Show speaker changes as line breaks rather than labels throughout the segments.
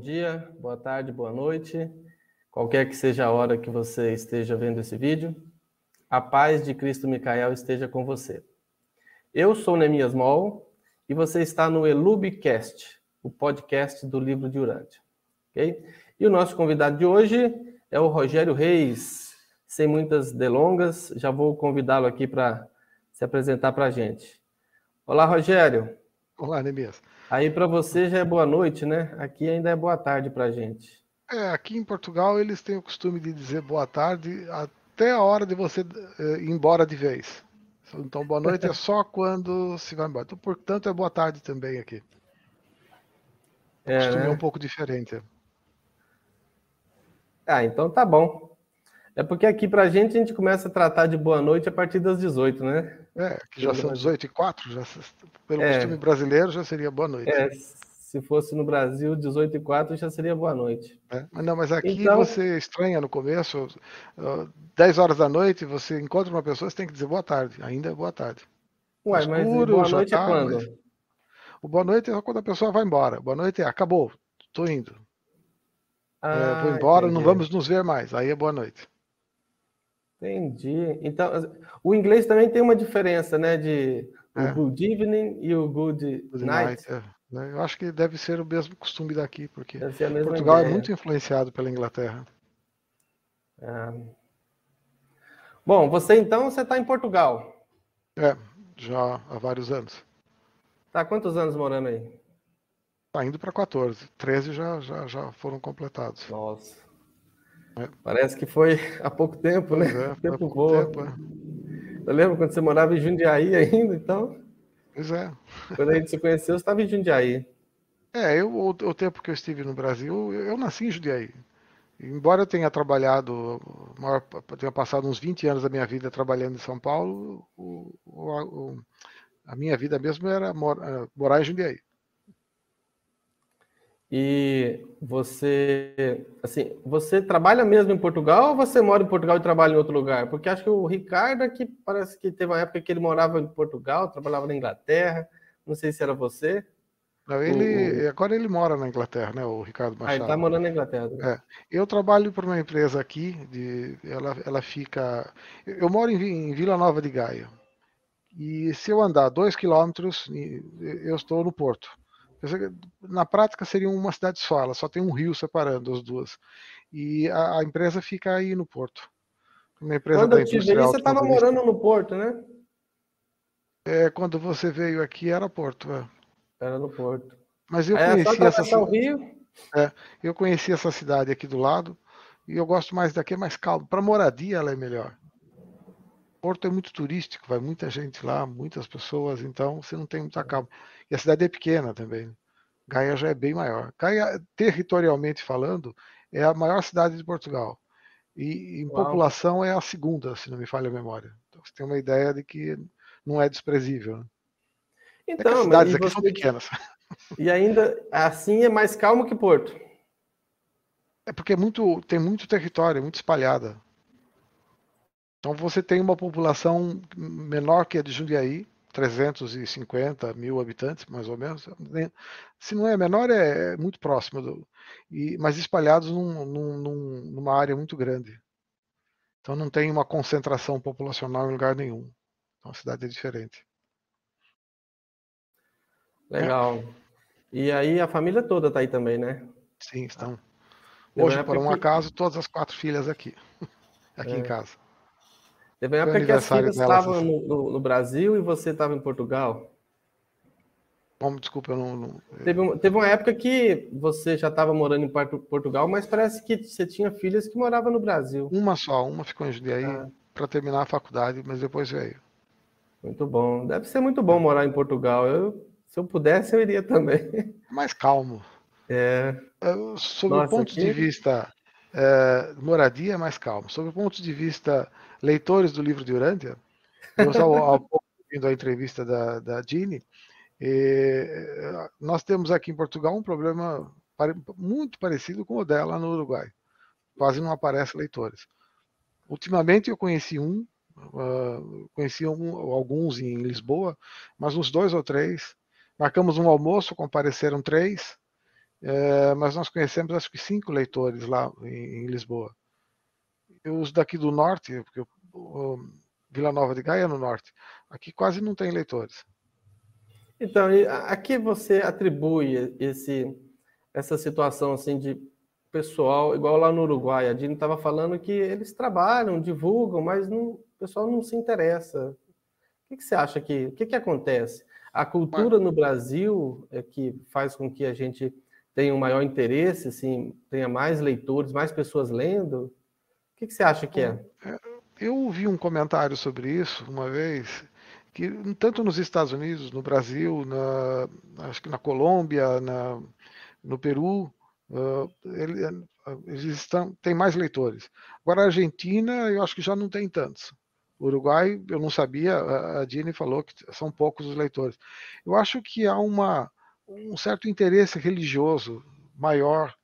dia, boa tarde, boa noite, qualquer que seja a hora que você esteja vendo esse vídeo. A paz de Cristo Micael esteja com você. Eu sou Nemias Moll e você está no Elubcast, o podcast do livro de Urântia. ok? E o nosso convidado de hoje é o Rogério Reis. Sem muitas delongas, já vou convidá-lo aqui para se apresentar para a gente. Olá, Rogério.
Olá, Nemias.
Aí para você já é boa noite, né? Aqui ainda é boa tarde para a gente.
É, aqui em Portugal eles têm o costume de dizer boa tarde até a hora de você eh, ir embora de vez. Então, boa noite é só quando se vai embora. Então, portanto, é boa tarde também aqui. O é, costume né? é um pouco diferente.
Ah, então tá bom. É porque aqui pra gente a gente começa a tratar de boa noite a partir das 18, né?
É, que já são 18 e 4, já, pelo é. costume brasileiro já seria boa noite.
É, se fosse no Brasil, 18 e 4 já seria boa noite.
É, mas não, mas aqui então... você estranha no começo, 10 horas da noite, você encontra uma pessoa, você tem que dizer boa tarde, ainda é boa tarde.
Ué, Escuro, mas boa noite é tá, é quando? Mas...
O boa noite é quando a pessoa vai embora. Boa noite é acabou, estou indo. Ah, é, vou embora, entendi. não vamos nos ver mais. Aí é boa noite.
Entendi. Então, o inglês também tem uma diferença, né? De o é. good evening e o good, good night. night é.
Né, eu acho que deve ser o mesmo costume daqui, porque Portugal é ideia. é muito influenciado pela Inglaterra. É.
Bom, você então você está em Portugal?
É, já há vários anos.
Tá quantos anos morando aí?
Tá indo para 14. 13 já, já, já foram completados.
Nossa. É. Parece que foi há pouco tempo, né? É, tempo voa. Tempo, é. Eu lembro quando você morava em Jundiaí ainda, então.
Pois é.
Quando a gente se conheceu, você estava em Jundiaí.
É, eu, o, o, tempo que eu estive no Brasil, eu, eu nasci em Jundiaí. Embora eu tenha trabalhado, maior, tenha passado uns 20 anos da minha vida trabalhando em São Paulo, o, o, a minha vida mesmo era morar em Jundiaí.
E você, assim, você trabalha mesmo em Portugal ou você mora em Portugal e trabalha em outro lugar? Porque acho que o Ricardo aqui parece que teve uma época que ele morava em Portugal, trabalhava na Inglaterra. Não sei se era você.
Não, ele, o... agora ele mora na Inglaterra, né, o Ricardo Machado. Ah,
ele está morando na Inglaterra.
Né? É. Eu trabalho para uma empresa aqui, de, ela, ela fica... Eu moro em, em Vila Nova de Gaia. E se eu andar dois quilômetros, eu estou no Porto. Na prática seria uma cidade só, ela só tem um rio separando as duas. E a, a empresa fica aí no porto.
Uma empresa quando eu te vi, você estava morando no porto, né?
É, quando você veio aqui era porto. É.
Era no porto.
Mas eu é, conheci essa cidade. É, eu conheci essa cidade aqui do lado e eu gosto mais daqui, é mais calmo. Para moradia ela é melhor. Porto é muito turístico, vai muita gente lá, muitas pessoas, então você não tem muita calma. E a cidade é pequena também. Gaia já é bem maior. Gaia, territorialmente falando, é a maior cidade de Portugal. E em Uau. população é a segunda, se não me falha a memória. Então você tem uma ideia de que não é desprezível. Né?
Então, é as cidades aqui você... são pequenas. E ainda assim é mais calmo que Porto.
É porque é muito, tem muito território, muito espalhada. Então você tem uma população menor que a de Jundiaí, 350 mil habitantes, mais ou menos. Se não é menor, é, é muito próximo, do, e, mas espalhados num, num, numa área muito grande. Então não tem uma concentração populacional em lugar nenhum. Então a cidade é diferente.
Legal. E aí a família toda está aí também, né?
Sim, estão. Hoje, por um acaso, todas as quatro filhas aqui, aqui é. em casa.
Teve uma época que as filhas estavam no, no, no, Brasil e você estava em Portugal?
Como, desculpa, eu não. não...
Teve, teve uma época que você já estava morando em Portugal, mas parece que você tinha filhas que moravam no Brasil.
Uma só, uma ficou em Jundiaí ah. para terminar a faculdade, mas depois veio.
Muito bom. Deve ser muito bom morar em Portugal. Eu, se eu pudesse, eu iria também.
Mais calmo.
É.
Sob Nossa, o ponto aqui... de vista é, moradia, é mais calmo. Sob o ponto de vista leitores do livro de Urântia, eu só há pouco vindo a entrevista da, da Gini, nós temos aqui em Portugal um problema muito parecido com o dela no Uruguai. Quase não aparece leitores. Ultimamente eu conheci um, uh, conheci um, alguns em Lisboa, mas uns dois ou três. Marcamos um almoço, compareceram três, é, mas nós conhecemos acho que cinco leitores lá em, em Lisboa. E os daqui do norte, porque o, Vila Nova de Gaia é no norte, aqui quase não tem leitores.
Então, a que você atribui esse, essa situação assim de pessoal, igual lá no Uruguai, a Dini estava falando que eles trabalham, divulgam, mas não, o pessoal não se interessa. O que, que você acha que, o que, que acontece? A cultura no Brasil é que faz com que a gente tenha um maior interesse, assim, tenha mais leitores, mais pessoas lendo? Que, que você acha que é?
é eu ouvi um comentário sobre isso uma vez, que tanto nos Estados Unidos, no Brasil, na, acho que na Colômbia, na, no Peru, uh, ele, eles estão, tem mais leitores. Agora a Argentina, eu acho que já não tem tantos. Uruguai, eu não sabia, a Dini falou que são poucos os leitores. Eu acho que há uma, um certo interesse religioso maior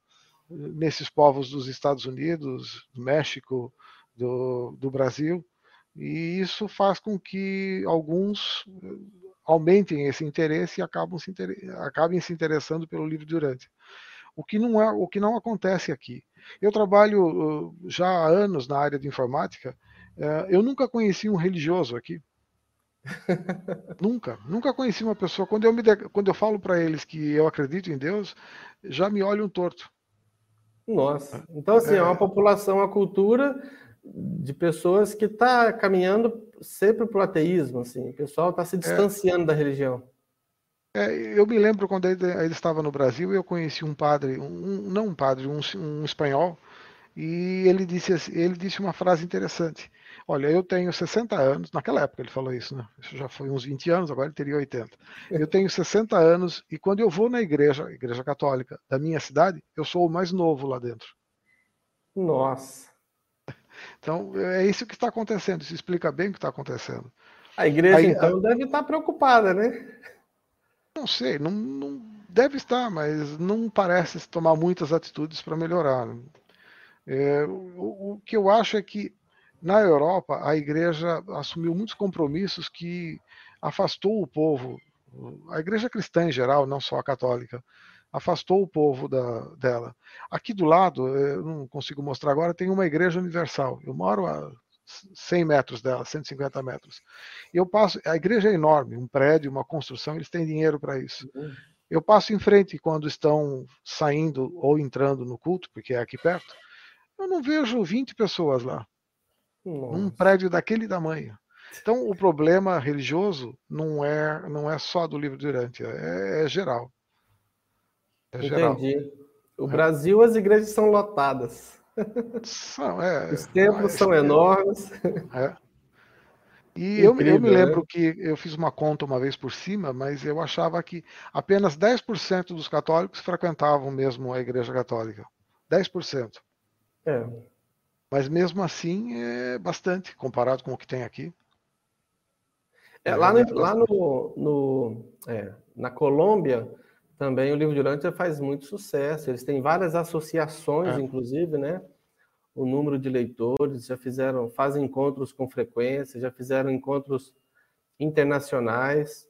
nesses povos dos Estados Unidos, do México, do, do Brasil, e isso faz com que alguns eh, aumentem esse interesse e acabam se, acabem se interessando pelo livro durante. O que não é, o que não acontece aqui. Eu trabalho já há anos na área de informática é, eu nunca conheci um religioso aqui. nunca, nunca conheci uma pessoa. Quando eu, me quando eu falo para eles que eu acredito em Deus, já me olham torto.
Nossa, então assim, é, é uma população, a cultura de pessoas que está caminhando sempre para o ateísmo, assim, o pessoal está se é. distanciando é, da religião.
É, eu me lembro quando ele, ele, estava no Brasil, eu conheci um padre, um, não um padre, um, um espanhol, e ele disse, ele disse uma frase interessante. Olha, eu tenho 60 anos, naquela época ele falou isso, né? Isso já foi uns 20 anos, agora ele teria 80. Eu tenho 60 anos e quando eu vou na igreja, igreja católica da minha cidade, eu sou o mais novo lá dentro.
Nossa.
Então, é isso que está acontecendo, isso explica bem o que está acontecendo.
A igreja, Aí, então, a... deve estar preocupada, né?
Não sei, não, não deve estar, mas não parece tomar muitas atitudes para melhorar. Né? É, o, o, que eu acho é que na Europa, a igreja assumiu muitos compromissos que afastou o povo, a igreja cristã em geral, não só a católica, afastou o povo da, dela. Aqui do lado, eu não consigo mostrar agora, tem uma igreja universal. Eu moro a 100 metros dela, 150 metros. Eu passo, a igreja é enorme, um prédio, uma construção, eles têm dinheiro para isso. Uhum. Eu passo em frente quando estão saindo ou entrando no culto, porque é aqui perto. Eu não vejo 20 pessoas lá. Nossa. num prédio daquele tamanho. Então, o problema religioso não é, não é só do livro Durante, é, é geral.
É Entendi. Geral. O Brasil, as igrejas são lotadas. São, é, Os templos é, são enormes.
É. E eu, eu, me lembro né? que eu fiz uma conta uma vez por cima, mas eu achava que apenas 10% dos católicos frequentavam mesmo a igreja católica. 10%. É. Mas mesmo assim é bastante comparado com o que tem aqui.
É, lá no, lá no, no é, na Colômbia também o livro de Urântia faz muito sucesso. Eles têm várias associações, é. inclusive, né? O número de leitores já fizeram, fazem encontros com frequência, já fizeram encontros internacionais.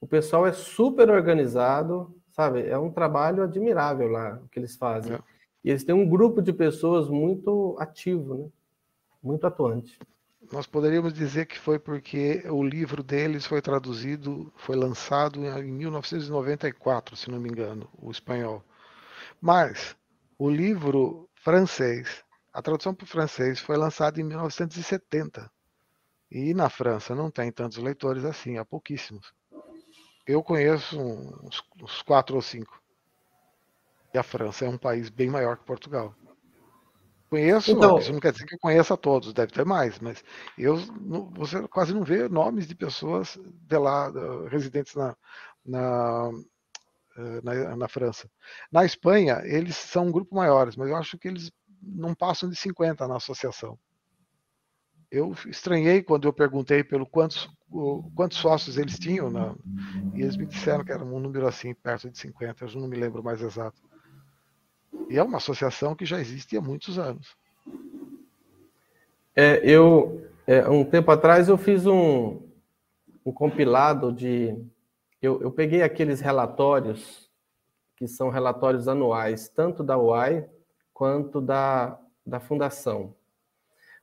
O pessoal é super organizado, sabe? É um trabalho admirável lá o que eles fazem. É. Eles têm um grupo de pessoas muito ativo, né? muito atuante.
Nós poderíamos dizer que foi porque o livro deles foi traduzido, foi lançado em 1994, se não me engano, o espanhol. Mas o livro francês, a tradução para o francês foi lançada em 1970. E na França não tem tantos leitores assim, há pouquíssimos. Eu conheço uns, uns quatro ou cinco. E a França é um país bem maior que Portugal. Conheço, então, isso não quer dizer que eu conheça todos, deve ter mais, mas eu você quase não vê nomes de pessoas de lá, residentes na, na, eh, na, na França. Na Espanha, eles são um grupo maiores, mas eu acho que eles não passam de 50 na associação. Eu estranhei quando eu perguntei pelo quantos, quantos sócios eles tinham, na, e eles me disseram que era um número assim, perto de 50, eu não me lembro mais exato. E é uma associação que já existe há muitos anos.
É, eu, é, um tempo atrás, eu fiz um, um compilado de. Eu, eu peguei aqueles relatórios que são relatórios anuais, tanto da UAI quanto da, da Fundação.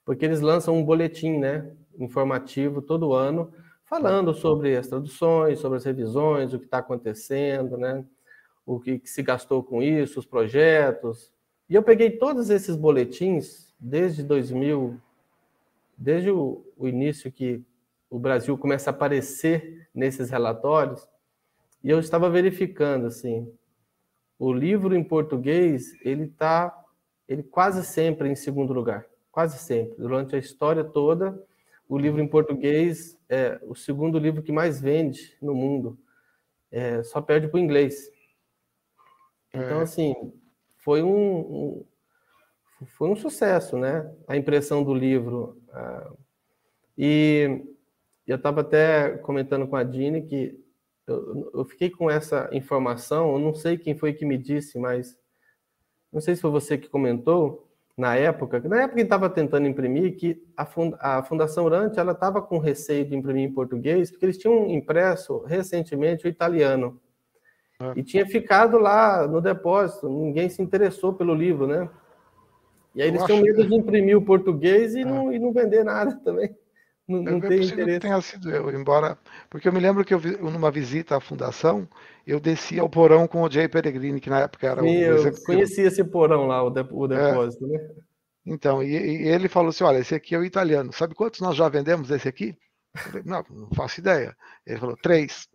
Porque eles lançam um boletim né, informativo todo ano, falando sobre as traduções, sobre as revisões, o que está acontecendo, né, o que, que se gastou com isso, os projetos. E eu peguei todos esses boletins desde 2000, desde o, o início que o Brasil começa a aparecer nesses relatórios, e eu estava verificando assim, o livro em português, ele está ele quase sempre em segundo lugar, quase sempre. Durante a história toda, o livro em português é o segundo livro que mais vende no mundo. É, só perde para o inglês. Então, é. assim, foi um, um, foi um sucesso, né? A impressão do livro. Uh, e eu estava até comentando com a Dini que eu, eu, fiquei com essa informação, eu não sei quem foi que me disse, mas não sei se foi você que comentou na época, na época que estava tentando imprimir, que a, fund, a Fundação Urante ela estava com receio de imprimir em português, porque eles tinham impresso recentemente o italiano. É. E tinha ficado lá no depósito, ninguém se interessou pelo livro, né? E aí eles tinham medo que... de imprimir o português e, é. não, e não vender nada também. Não, não tem interesse.
tenha sido eu, embora. Porque eu me lembro que eu, numa visita à fundação, eu descia ao porão com o Jay Peregrini, que na época era
Sim, o. Eu conhecia esse porão lá, o, o é. depósito, é. né?
Então, e, e, ele falou assim: olha, esse aqui é o italiano. Sabe quantos nós já vendemos desse aqui? Eu falei, não, não faço ideia. Ele falou, três.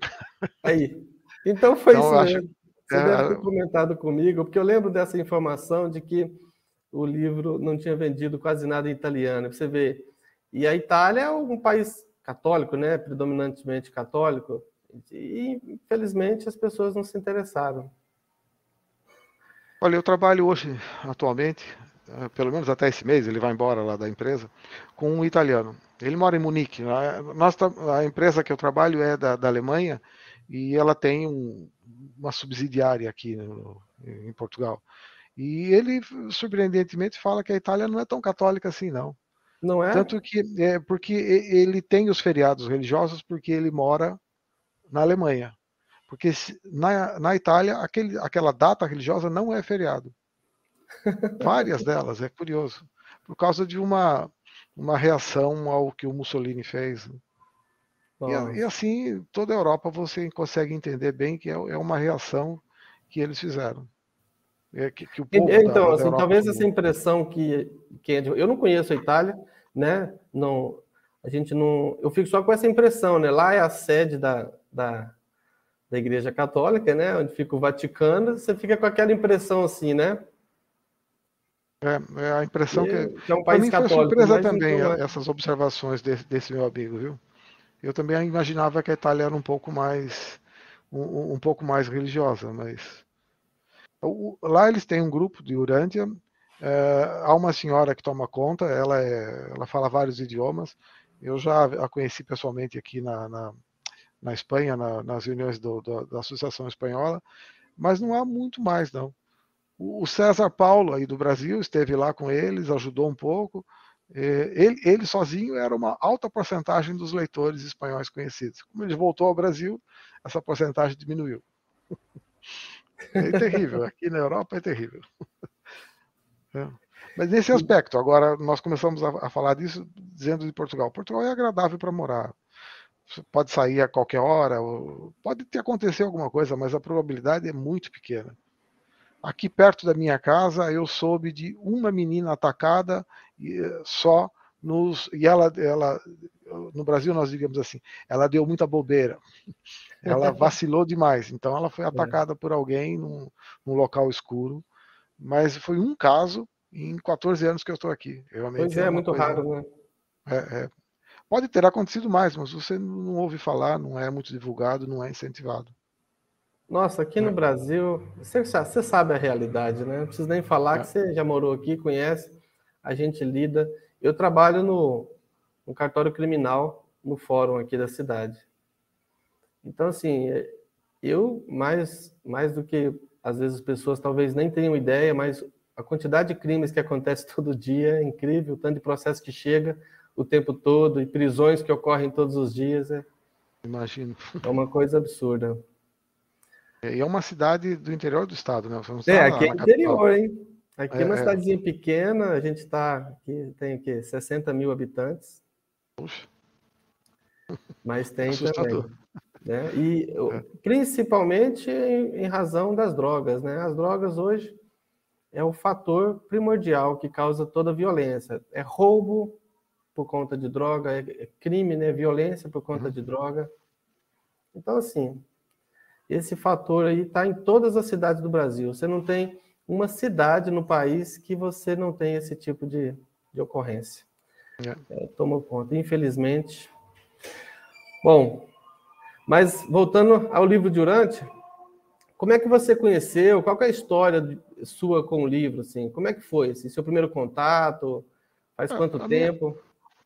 Aí. Então foi então, isso acho, mesmo. Você é, deve ter comentado comigo, porque eu lembro dessa informação de que o livro não tinha vendido quase nada em italiano. Você vê, e a Itália é um país católico, né, predominantemente católico, e infelizmente as pessoas não se interessaram.
Olha, eu trabalho hoje, atualmente, eh, pelo menos até esse mês, ele vai embora lá da empresa, com um italiano. Ele mora em Munique. A, nossa, a empresa que eu trabalho é da, da Alemanha e ela tem um, uma subsidiária aqui no, em Portugal. E ele, surpreendentemente, fala que a Itália não é tão católica assim, não.
Não é?
Tanto que é porque ele tem os feriados religiosos porque ele mora na Alemanha. Porque na, na Itália, aquele, aquela data religiosa não é feriado. Várias delas, é curioso. Por causa de uma, uma reação ao que o Mussolini fez. E, e, assim, toda a Europa você consegue entender bem que é, é uma reação que eles fizeram.
É que, que então, da, assim, talvez essa impressão que, que é de, eu não conheço a Itália, né? Não, a gente não, eu fico só com essa impressão, né? Lá é a sede da, da, da Igreja Católica, né? Onde fica o Vaticano, você fica com aquela impressão assim, né?
É, é a impressão que, que é um país católico. Foi surpresa também então, é essas observações desse, desse, meu amigo, viu? Eu também imaginava que a Itália era um pouco mais um, um pouco mais religiosa, mas lá eles têm um grupo de Urântia é, há uma senhora que toma conta, ela, é, ela fala vários idiomas. Eu já a conheci pessoalmente aqui na, na, na Espanha, na, nas reuniões do, do, da Associação Espanhola, mas não há muito mais, não. O César Paulo, aí do Brasil, esteve lá com eles, ajudou um pouco. É, ele, ele, sozinho era uma alta porcentagem dos leitores espanhóis conhecidos. Como ele voltou ao Brasil, essa porcentagem diminuiu. É terrível, aqui na Europa é terrível. É. Mas nesse aspecto, agora nós começamos a, a, falar disso dizendo de Portugal. Portugal é agradável para morar. Você pode sair a qualquer hora, pode ter acontecido alguma coisa, mas a probabilidade é muito pequena. Aqui perto da minha casa, eu soube de uma menina atacada só nos e ela, ela no Brasil nós digamos assim, ela deu muita bobeira. Ela vacilou demais, então ela foi é. atacada por alguém num, num local escuro mas foi um caso em 14 anos que eu estou aqui.
Realmente pois é, é muito coisa... raro, né?
É, é. Pode ter acontecido mais, mas você não ouve falar, não é muito divulgado, não é incentivado.
Nossa, aqui no é. Brasil, você, você, sabe a realidade, né? Não preciso nem falar que é. você já morou aqui, conhece, a gente lida. Eu trabalho no, no cartório criminal, no fórum aqui da cidade. Então, assim, eu, mais, mais do que às vezes as pessoas talvez nem tenham ideia, mas a quantidade de crimes que acontece todo dia é incrível, o tanto de processo que chega o tempo todo e prisões que ocorrem todos os dias. É,
Imagino.
É uma coisa absurda.
E é uma cidade do interior do estado, né?
É, aqui é interior, hein? Aqui é, é uma cidadezinha é. pequena, a gente está aqui, tem aqui 60 mil habitantes. Puxa. Mas tem Assustador. também. Né? E é. principalmente em, em razão das drogas, né? As drogas hoje é o fator primordial que causa toda a violência. É roubo por conta de droga, é crime, né? Violência por conta uhum. de droga. Então, assim, esse fator aí está em todas as cidades do Brasil. Você não tem uma cidade no país que você não tem esse tipo de, de ocorrência. É. É, tomou conta, infelizmente. Bom, mas voltando ao livro de Urante, como é que você conheceu? Qual é a história sua com o livro? Assim? Como é que foi? Assim, seu primeiro contato? Faz é, quanto a tempo?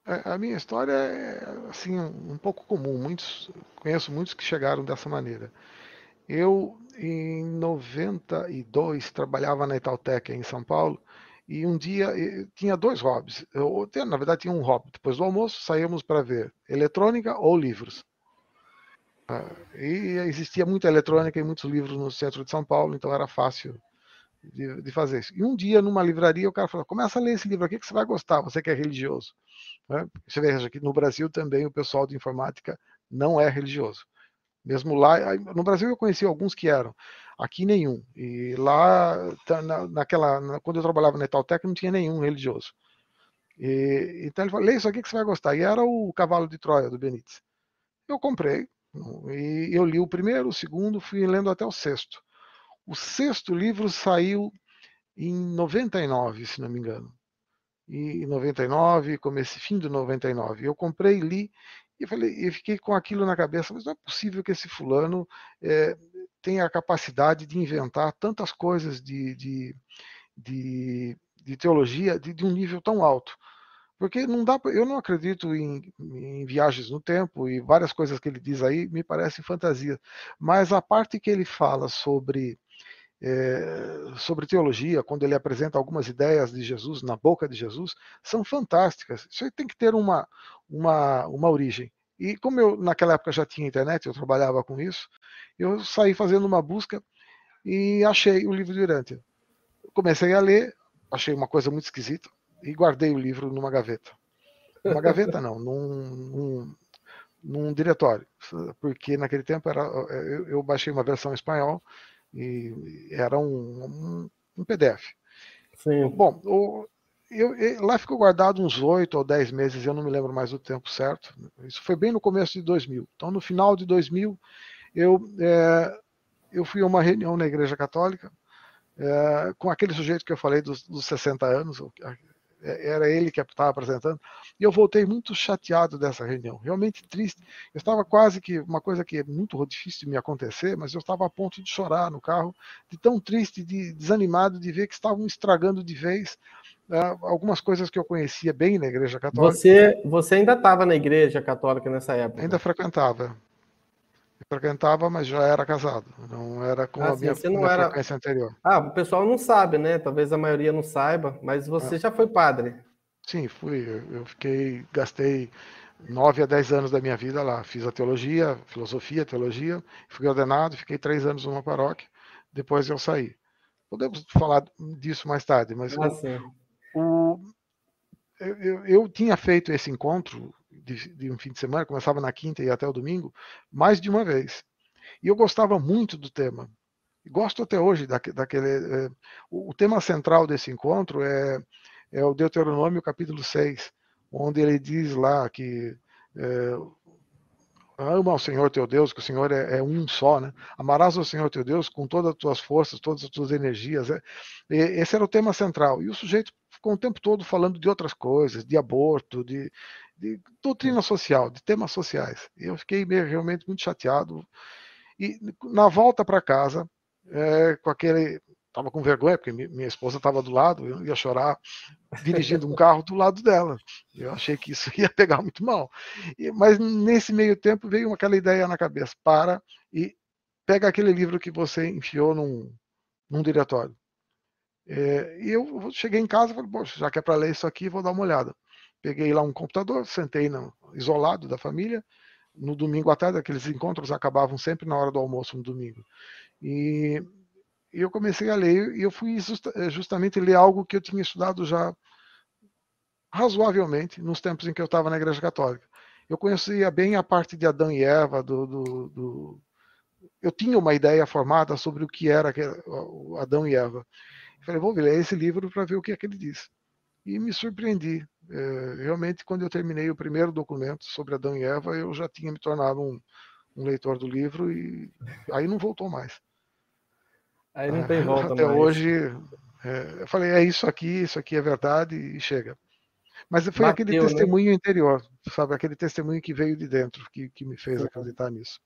Minha, a minha história é assim um pouco comum. Muitos conheço muitos que chegaram dessa maneira. Eu, em 92, trabalhava na Itautec em São Paulo e um dia tinha dois hobbies. Eu, na verdade, tinha um hobby. Depois do almoço, saíamos para ver eletrônica ou livros. Ah, e existia muita eletrônica e muitos livros no centro de São Paulo, então era fácil de, de, fazer isso. E um dia, numa livraria, o cara falou: começa a ler esse livro aqui que você vai gostar, você que é religioso. Né? Você veja que no Brasil também o pessoal de informática não é religioso. Mesmo lá, no Brasil eu conheci alguns que eram, aqui nenhum. E lá, tá, naquela, quando eu trabalhava na Itautec, não tinha nenhum religioso. E, então ele falou, lê isso aqui que você vai gostar. E era o Cavalo de Troia, do Benítez. Eu comprei, e eu li o primeiro, o segundo, fui lendo até o sexto. O sexto livro saiu em 99, se não me engano. E em 99, comecei fim de 99. Eu comprei, li e falei, eu fiquei com aquilo na cabeça, mas não é possível que esse fulano é, tenha a capacidade de inventar tantas coisas de, de, de, de teologia de, de, um nível tão alto. Porque não dá, eu não acredito em, em, viagens no tempo e várias coisas que ele diz aí me parecem fantasia. Mas a parte que ele fala sobre é, sobre teologia, quando ele apresenta algumas ideias de Jesus na boca de Jesus, são fantásticas. Isso aí tem que ter uma, uma, uma origem. E como eu naquela época já tinha internet, eu trabalhava com isso, eu saí fazendo uma busca e achei o livro de Urântia. Comecei a ler, achei uma coisa muito esquisita e guardei o livro numa gaveta. Numa gaveta não, num, num, num diretório, porque naquele tempo era, eu, eu baixei uma versão em espanhol e era um, um, um PDF. Sim. Bom, o, eu, eu, lá ficou guardado uns oito ou dez meses, eu não me lembro mais o tempo certo. Isso foi bem no começo de 2000. Então, no final de 2000, eu, é, eu fui a uma reunião na Igreja Católica é, com aquele sujeito que eu falei dos, dos 60 anos, é, era ele que estava apresentando, e eu voltei muito chateado dessa reunião, realmente triste. Eu estava quase que, uma coisa que é muito difícil de me acontecer, mas eu estava a ponto de chorar no carro, de tão triste, de desanimado de ver que estavam estragando de vez uh, algumas coisas que eu conhecia bem na Igreja Católica.
Você, você ainda estava na Igreja Católica nessa época?
Ainda frequentava frequentava, mas já era casado. Não era com ah, a minha, minha era... frequência anterior.
Ah, o pessoal não sabe, né? Talvez a maioria não saiba, mas você ah. já foi padre.
Sim, fui. Eu fiquei, gastei nove a dez anos da minha vida lá. Fiz a teologia, filosofia, teologia, fui ordenado, fiquei três anos numa paróquia. Depois eu saí. Podemos falar disso mais tarde, mas ah, o, o eu, eu, eu tinha feito esse encontro de, de, um fim de semana, começava na quinta e até o domingo, mais de uma vez. E eu gostava muito do tema. Gosto até hoje daquele. É, o, o, tema central desse encontro é, é o Deuteronômio capítulo 6, onde ele diz lá que é, ama ao Senhor teu Deus, que o Senhor é, é, um só, né? Amarás ao Senhor teu Deus com todas as tuas forças, todas as tuas energias. É, esse era o tema central. E o sujeito ficou o tempo todo falando de outras coisas, de aborto, de, de doutrina social, de temas sociais. Eu fiquei meio, realmente muito chateado. E na volta para casa, é, com aquele. Estava com vergonha, porque minha esposa estava do lado, eu ia chorar dirigindo um carro do lado dela. Eu achei que isso ia pegar muito mal. E, mas nesse meio tempo veio aquela ideia na cabeça: para e pega aquele livro que você enfiou num, num diretório. É, e eu cheguei em casa e falei: Poxa, já que é para ler isso aqui, vou dar uma olhada. Peguei lá um computador, sentei no, isolado da família. No domingo à tarde, aqueles encontros acabavam sempre na hora do almoço no domingo. E, e eu comecei a ler e eu fui justa, justamente ler algo que eu tinha estudado já razoavelmente nos tempos em que eu estava na Igreja Católica. Eu conhecia bem a parte de Adão e Eva, do, do, do... eu tinha uma ideia formada sobre o que era Adão e Eva. Falei, vou ler esse livro para ver o que é que ele diz. E me surpreendi. É, realmente, quando eu terminei o primeiro documento sobre Adão e Eva, eu já tinha me tornado um, um leitor do livro e aí não voltou mais.
Aí não tem volta
Até
mais.
hoje, é, eu falei, é isso aqui, isso aqui é verdade e chega. Mas foi Bateu, aquele né? testemunho né? interior, sabe? Aquele testemunho que veio de dentro, que, que me fez acreditar nisso.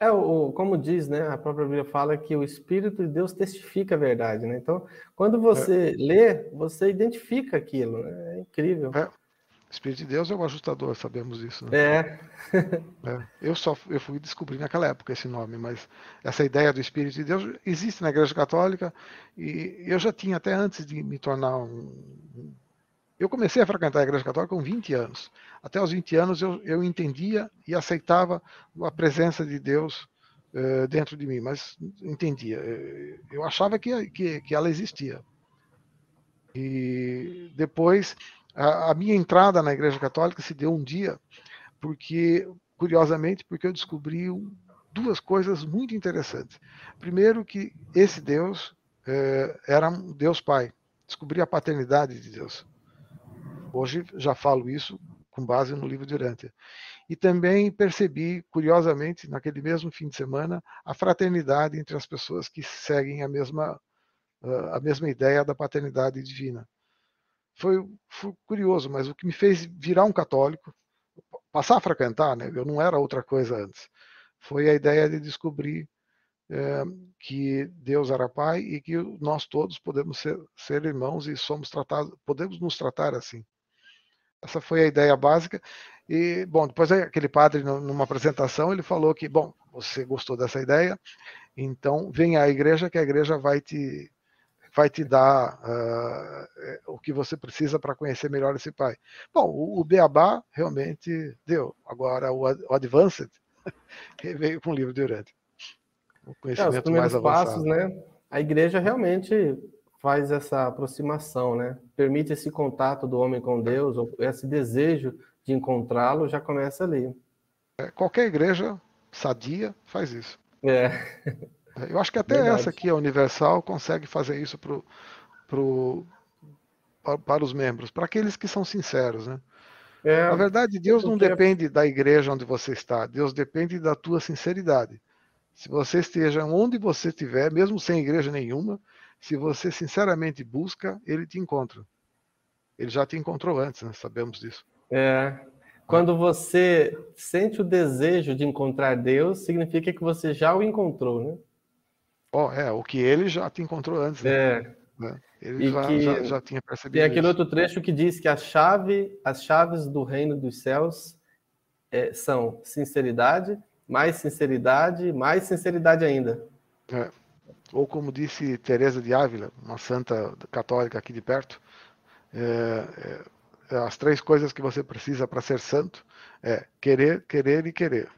É, o, como diz, né? A própria Bíblia fala que o Espírito de Deus testifica a verdade, né? Então, quando você é. lê, você identifica aquilo, né? É incrível. É.
O Espírito de Deus é o ajustador, sabemos isso.
Né? É.
é. Eu só eu fui descobrir naquela época esse nome, mas essa ideia do Espírito de Deus existe na Igreja Católica e eu já tinha até antes de me tornar um. Eu comecei a frequentar a Igreja Católica com 20 anos. Até os 20 anos eu, eu entendia e aceitava a presença de Deus uh, dentro de mim, mas entendia. Eh, eu achava que, que, que ela existia. E depois a, a minha entrada na Igreja Católica se deu um dia, porque, curiosamente, porque eu descobri duas coisas muito interessantes. Primeiro, que esse Deus é, era um Deus Pai. Descobri a paternidade de Deus. Hoje já falo isso com base no livro de Urântia. E também percebi, curiosamente, naquele mesmo fim de semana, a fraternidade entre as pessoas que seguem a mesma, a mesma ideia da paternidade divina foi, foi, curioso, mas o que me fez virar um católico, passar a frequentar, né? Eu não era outra coisa antes. Foi a ideia de descobrir é, que Deus era Pai e que nós todos podemos ser, ser irmãos e somos tratados, podemos nos tratar assim. Essa foi a ideia básica. E, bom, depois aquele padre, numa apresentação, ele falou que, bom, você gostou dessa ideia, então venha à igreja que a igreja vai te vai te dar uh, o que você precisa para conhecer melhor esse pai. Bom, o, o Beabá realmente deu. Agora, o, o Advanced veio com o livro de Urante.
O conhecimento é, mais avançado. passos, né? A igreja realmente faz essa aproximação, né? Permite esse contato do homem com Deus, ou esse desejo de encontrá-lo já começa ali.
É, qualquer igreja sadia faz isso.
É.
Eu acho que até Verdade. essa aqui, a Universal, consegue fazer isso pro, pro, para os membros, para aqueles que são sinceros, né? É, Na verdade, Deus não depende da igreja onde você está, Deus depende da tua sinceridade. Se você esteja onde você estiver, mesmo sem igreja nenhuma, se você sinceramente busca, ele te encontra. Ele já te encontrou antes, né? sabemos disso.
É. Quando você sente o desejo de encontrar Deus, significa que você já o encontrou, né?
Oh, é, o que ele já te encontrou antes. Né?
É.
Né? Ele já, já, já, tinha percebido.
Tem aquele isso. outro trecho que diz que a chave, as chaves do reino dos céus é, são sinceridade, mais sinceridade, mais sinceridade ainda.
É. Ou como disse Teresa de Ávila, uma santa católica aqui de perto, é, é as três coisas que você precisa para ser santo é querer, querer e querer.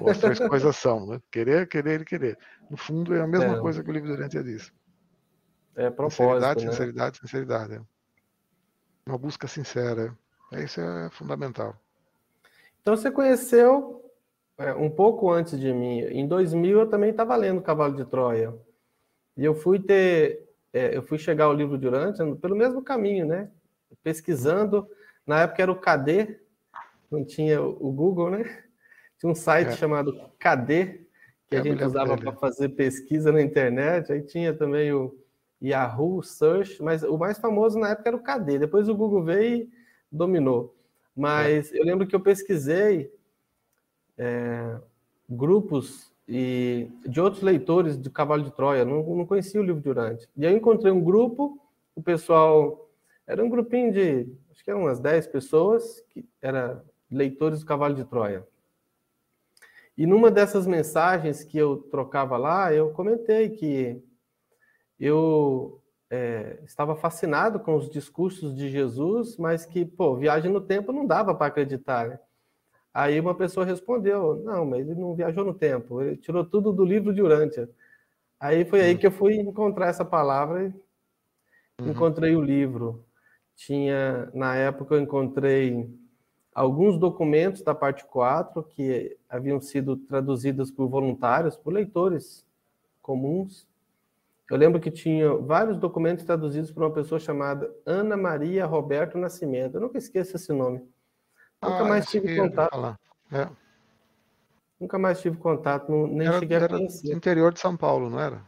Ou as três coisas são, né? Querer, querer e querer. No fundo, é a mesma é. coisa que o livro do Oriente diz.
É propósito,
Sinceridade,
né?
sinceridade, sinceridade. É. Uma busca sincera. É, isso é fundamental.
Então, você conheceu é, um pouco antes de mim. Em 2000, eu também estava lendo Cavalo de Troia. E eu fui ter... É, eu fui chegar ao livro de Urante pelo mesmo caminho, né? Pesquisando. Na época era o KD, não tinha o Google, né? Tinha um site é. chamado Cadê, que é, a gente usava para fazer pesquisa na internet. Aí tinha também o Yahoo Search, mas o mais famoso na época era o Cadê. Depois o Google veio e dominou. Mas é. eu lembro que eu pesquisei é, grupos e de outros leitores de Cavalo de Troia. Não, não conhecia o livro Durante. E aí eu encontrei um grupo, o pessoal era um grupinho de acho que eram umas 10 pessoas que era leitores do Cavalo de Troia. E numa dessas mensagens que eu trocava lá, eu comentei que eu é, estava fascinado com os discursos de Jesus, mas que, pô, viagem no tempo não dava para acreditar. Né? Aí uma pessoa respondeu: não, mas ele não viajou no tempo, ele tirou tudo do livro de Urântia. Aí foi aí uhum. que eu fui encontrar essa palavra e uhum. encontrei o livro. Tinha, na época, eu encontrei alguns documentos da parte 4 que haviam sido traduzidos por voluntários, por leitores comuns. Eu lembro que tinha vários documentos traduzidos por uma pessoa chamada Ana Maria Roberto Nascimento. Eu nunca esqueço esse nome. Nunca ah, mais tive contato. É. Nunca mais tive contato, nem
era,
cheguei a
conhecer. interior de São Paulo, não era?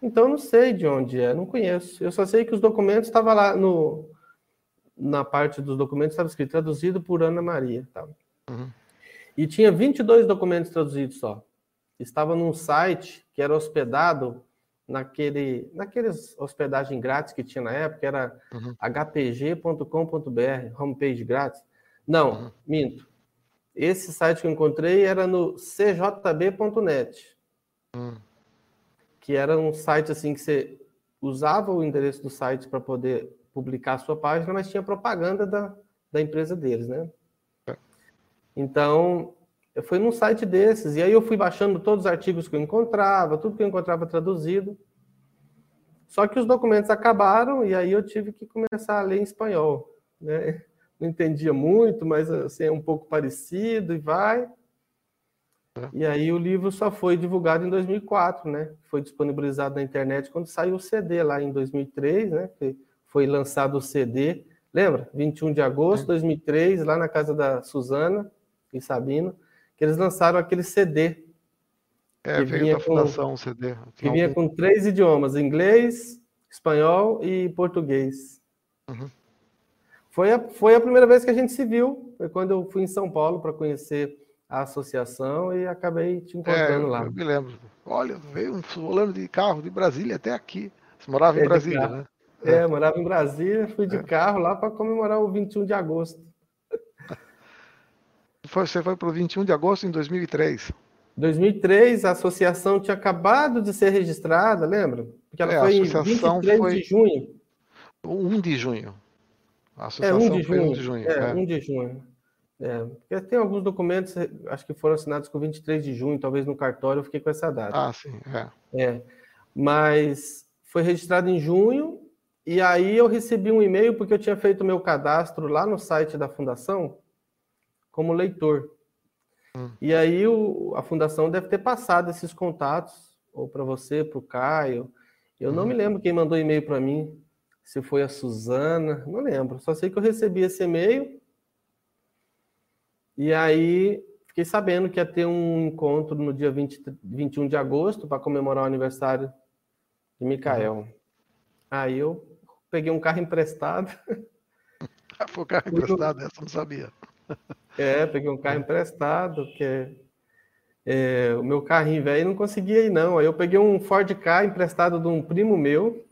Então não sei de onde é, não conheço. Eu só sei que os documentos estavam lá no, na parte dos documentos estava escrito traduzido por Ana Maria. Tá? Uhum. E tinha 22 documentos traduzidos só. Estava num site que era hospedado naquele, naqueles hospedagem grátis que tinha na época, era uhum. hpg.com.br, homepage grátis. Não, uhum. minto. Esse site que eu encontrei era no cjb.net, uhum. que era um site assim que você usava o endereço do site para poder publicar a sua página, mas tinha propaganda da, da empresa deles, né? É. Então, eu fui num site desses, e aí eu fui baixando todos os artigos que eu encontrava, tudo que eu encontrava traduzido. Só que os documentos acabaram, e aí eu tive que começar a ler em espanhol, né? Não entendia muito, mas assim, é um pouco parecido, e vai. É. E aí o livro só foi divulgado em 2004, né? Foi disponibilizado na internet quando saiu o CD lá em 2003, né? foi lançado o CD, lembra? 21 de agosto de 2003, lá na casa da Suzana e Sabino, que eles lançaram aquele CD.
É, veio da fundação o CD.
Que vinha com três idiomas, inglês, espanhol e português. Uhum. Foi, a, foi a primeira vez que a gente se viu, foi quando eu fui em São Paulo para conhecer a associação e acabei te encontrando é, lá.
Eu me lembro. Olha, veio um fulano de carro de Brasília até aqui. Você morava é em Brasília, né?
É, morava em Brasília, fui de é. carro lá para comemorar o 21 de agosto.
Você foi para o 21 de agosto em 2003.
2003, a associação tinha acabado de ser registrada, lembra?
Porque ela é, foi em 23 foi... de junho. 1 de junho.
A associação é, 1 de junho. 1 de junho. É, é. 1 de junho. É, tem alguns documentos, acho que foram assinados com 23 de junho, talvez no cartório eu fiquei com essa data.
Ah, sim,
é. é. Mas foi registrado em junho e aí eu recebi um e-mail porque eu tinha feito meu cadastro lá no site da fundação como leitor. Hum. E aí o, a fundação deve ter passado esses contatos, ou para você, para o Caio. Eu hum. não me lembro quem mandou e-mail para mim, se foi a Suzana, não lembro. Só sei que eu recebi esse e-mail. E aí fiquei sabendo que ia ter um encontro no dia 20, 21 de agosto para comemorar o aniversário de Micael. Hum. Aí eu peguei um carro emprestado.
Foi um carro emprestado, essa eu não sabia.
É, peguei um carro emprestado, que é, é, o meu carrinho velho não conseguia ir, não. Aí eu peguei um Ford Car emprestado de um primo meu.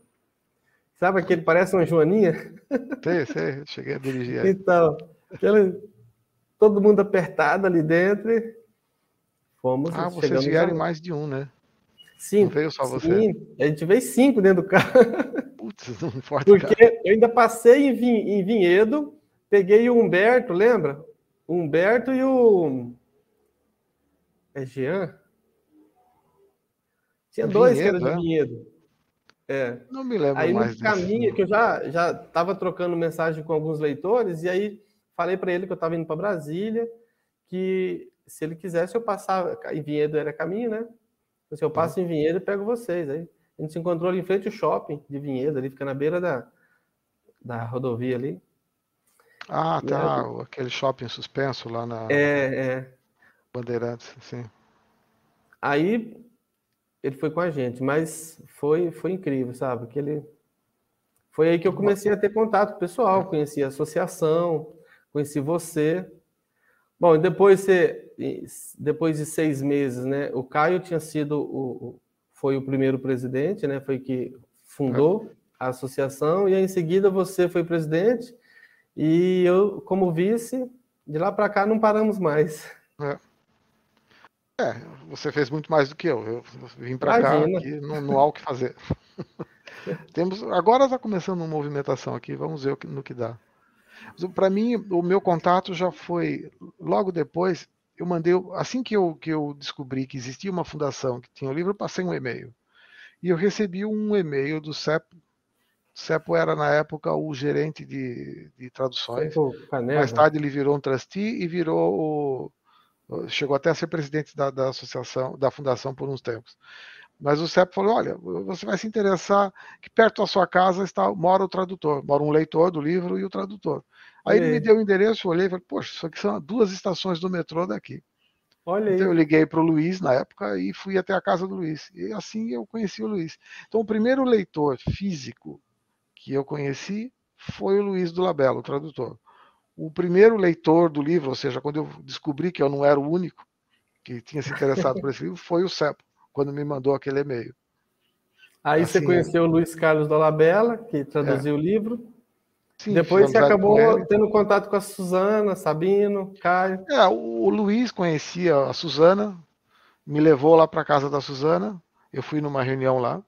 Sabe aquele parece uma joaninha?
Sei, sei, cheguei a dirigir.
Então, aquele, todo mundo apertado ali dentro. Fomos.
Ah, vocês vieram mais de um, né?
Sim. Não
veio só você?
Sim, a gente veio cinco dentro do carro. Putz, não importa. Porque cara. eu ainda passei em, Vin, em Vinhedo, peguei o Humberto, lembra? O Humberto e o. É Jean? Tinha dois que eram de? Vinhedo.
É. Não me lembro
aí,
mais.
no caminho, que eu já já estava trocando mensagem com alguns leitores, e aí falei para ele que eu estava indo para Brasília, que se ele quisesse eu passava. Em Vinhedo era caminho, né? Se eu passo uhum. em Vinhedo, eu pego vocês. Aí a gente se encontrou ali em frente ao shopping de Vinhedo, ali fica na beira da, da rodovia ali.
Ah, tá. Aí, aquele shopping suspenso lá na.
É, é.
Bandeirantes, sim.
Aí ele foi com a gente, mas foi, foi incrível, sabe? Que ele... Foi aí que eu comecei a ter contato pessoal, conheci a associação, conheci você. Bom, depois, você, depois de seis meses, né? O Caio tinha sido o, foi o primeiro presidente, né? Foi que fundou a associação e aí, em seguida você foi presidente e eu como vice. De lá para cá não paramos mais.
É. é. Você fez muito mais do que eu. Eu vim para cá e não, não há o que fazer. Temos agora está começando uma movimentação aqui. Vamos ver no que dá. Para mim, o meu contato já foi logo depois. Eu mandei, assim que eu, que eu descobri que existia uma fundação que tinha o livro, eu passei um e-mail. e eu recebi um e-mail do CEPO. O CEPO era, na época, o gerente de, de traduções. Mais tarde ele virou um trustee e virou o, chegou até a ser presidente da, da associação, da fundação por uns tempos. Mas o CEP falou: olha, você vai se interessar que perto da sua casa está, mora o tradutor, mora um leitor do livro e o tradutor. Aí ele me deu o endereço, eu olhei e falei: poxa, isso aqui são duas estações do metrô daqui. Olha então aí. eu liguei para o Luiz na época e fui até a casa do Luiz. E assim eu conheci o Luiz. Então o primeiro leitor físico que eu conheci foi o Luiz do Labelo, o tradutor. O primeiro leitor do livro, ou seja, quando eu descobri que eu não era o único que tinha se interessado por esse livro, foi o CEPO quando me mandou aquele e-mail.
Aí assim, você conheceu o Luiz Carlos Dolabella, que traduziu é. o livro. Sim, Depois você acabou tendo contato com a Suzana, Sabino, Caio.
É, o Luiz conhecia a Suzana, me levou lá para casa da Suzana. Eu fui numa reunião lá.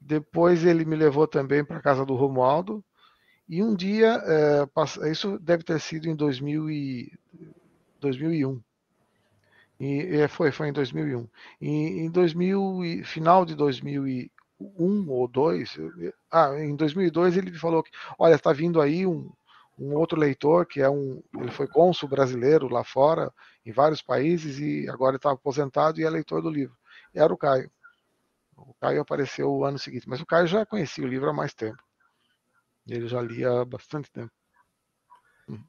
Depois ele me levou também para casa do Romualdo. E um dia, é, isso deve ter sido em 2000 e, 2001. E, foi, foi em 2001. E em 2000, final de 2001 ou 2, ah, em 2002 ele falou que, olha, está vindo aí um, um outro leitor que é um, ele foi cônsul brasileiro lá fora, em vários países e agora está aposentado e é leitor do livro. E era o Caio. O Caio apareceu o ano seguinte, mas o Caio já conhecia o livro há mais tempo. Ele já lia há bastante tempo.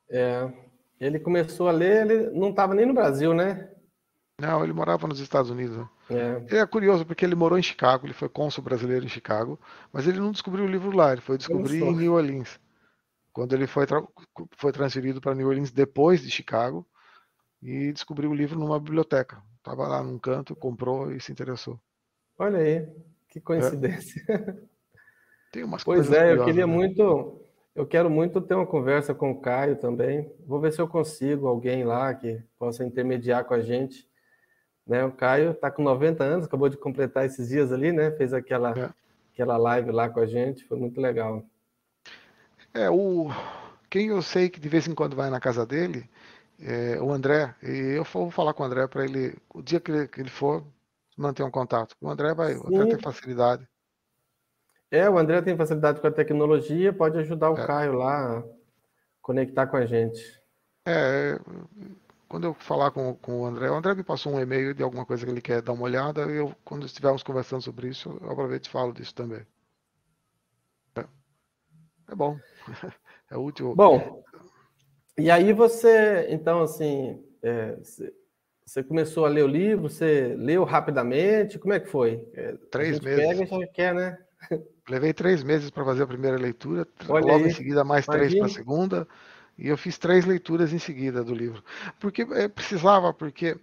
É, ele começou a ler, ele não estava nem no Brasil, né?
Não, ele morava nos Estados Unidos. Né? É. Ele é curioso porque ele morou em Chicago, ele foi cônsul brasileiro em Chicago, mas ele não descobriu o livro lá, ele foi descobrir em New Orleans. Quando ele foi, tra foi transferido para New Orleans depois de Chicago e descobriu o livro numa biblioteca. Estava lá num canto, comprou e se interessou.
Olha aí, que coincidência. É. Tem umas pois é, eu queria né? muito, eu quero muito ter uma conversa com o Caio também. Vou ver se eu consigo alguém lá que possa intermediar com a gente né? O Caio está com 90 anos, acabou de completar esses dias ali, né? Fez aquela, é. aquela live lá com a gente, foi muito legal.
É, o quem eu sei que de vez em quando vai na casa dele, é o André, e eu vou falar com o André para ele, o dia que ele, que ele, for, manter um contato. O André vai até ter facilidade.
É, o André tem facilidade com a tecnologia, pode ajudar o é. Caio lá a conectar com a gente.
É, quando eu falar com, com o André, o André me passou um e-mail de alguma coisa que ele quer dar uma olhada, eu, quando estivermos conversando sobre isso, eu aproveito e falo disso também. É, é bom, é útil.
Bom, e aí você, então, assim, é, você começou a ler o livro, você leu rapidamente, como é que foi? É,
três meses. Pega
e já quer, né?
Levei três meses para fazer a primeira leitura, Olha logo aí. em seguida mais Imagina. três para a segunda. E eu fiz três leituras em seguida do livro. Porque é, precisava, porque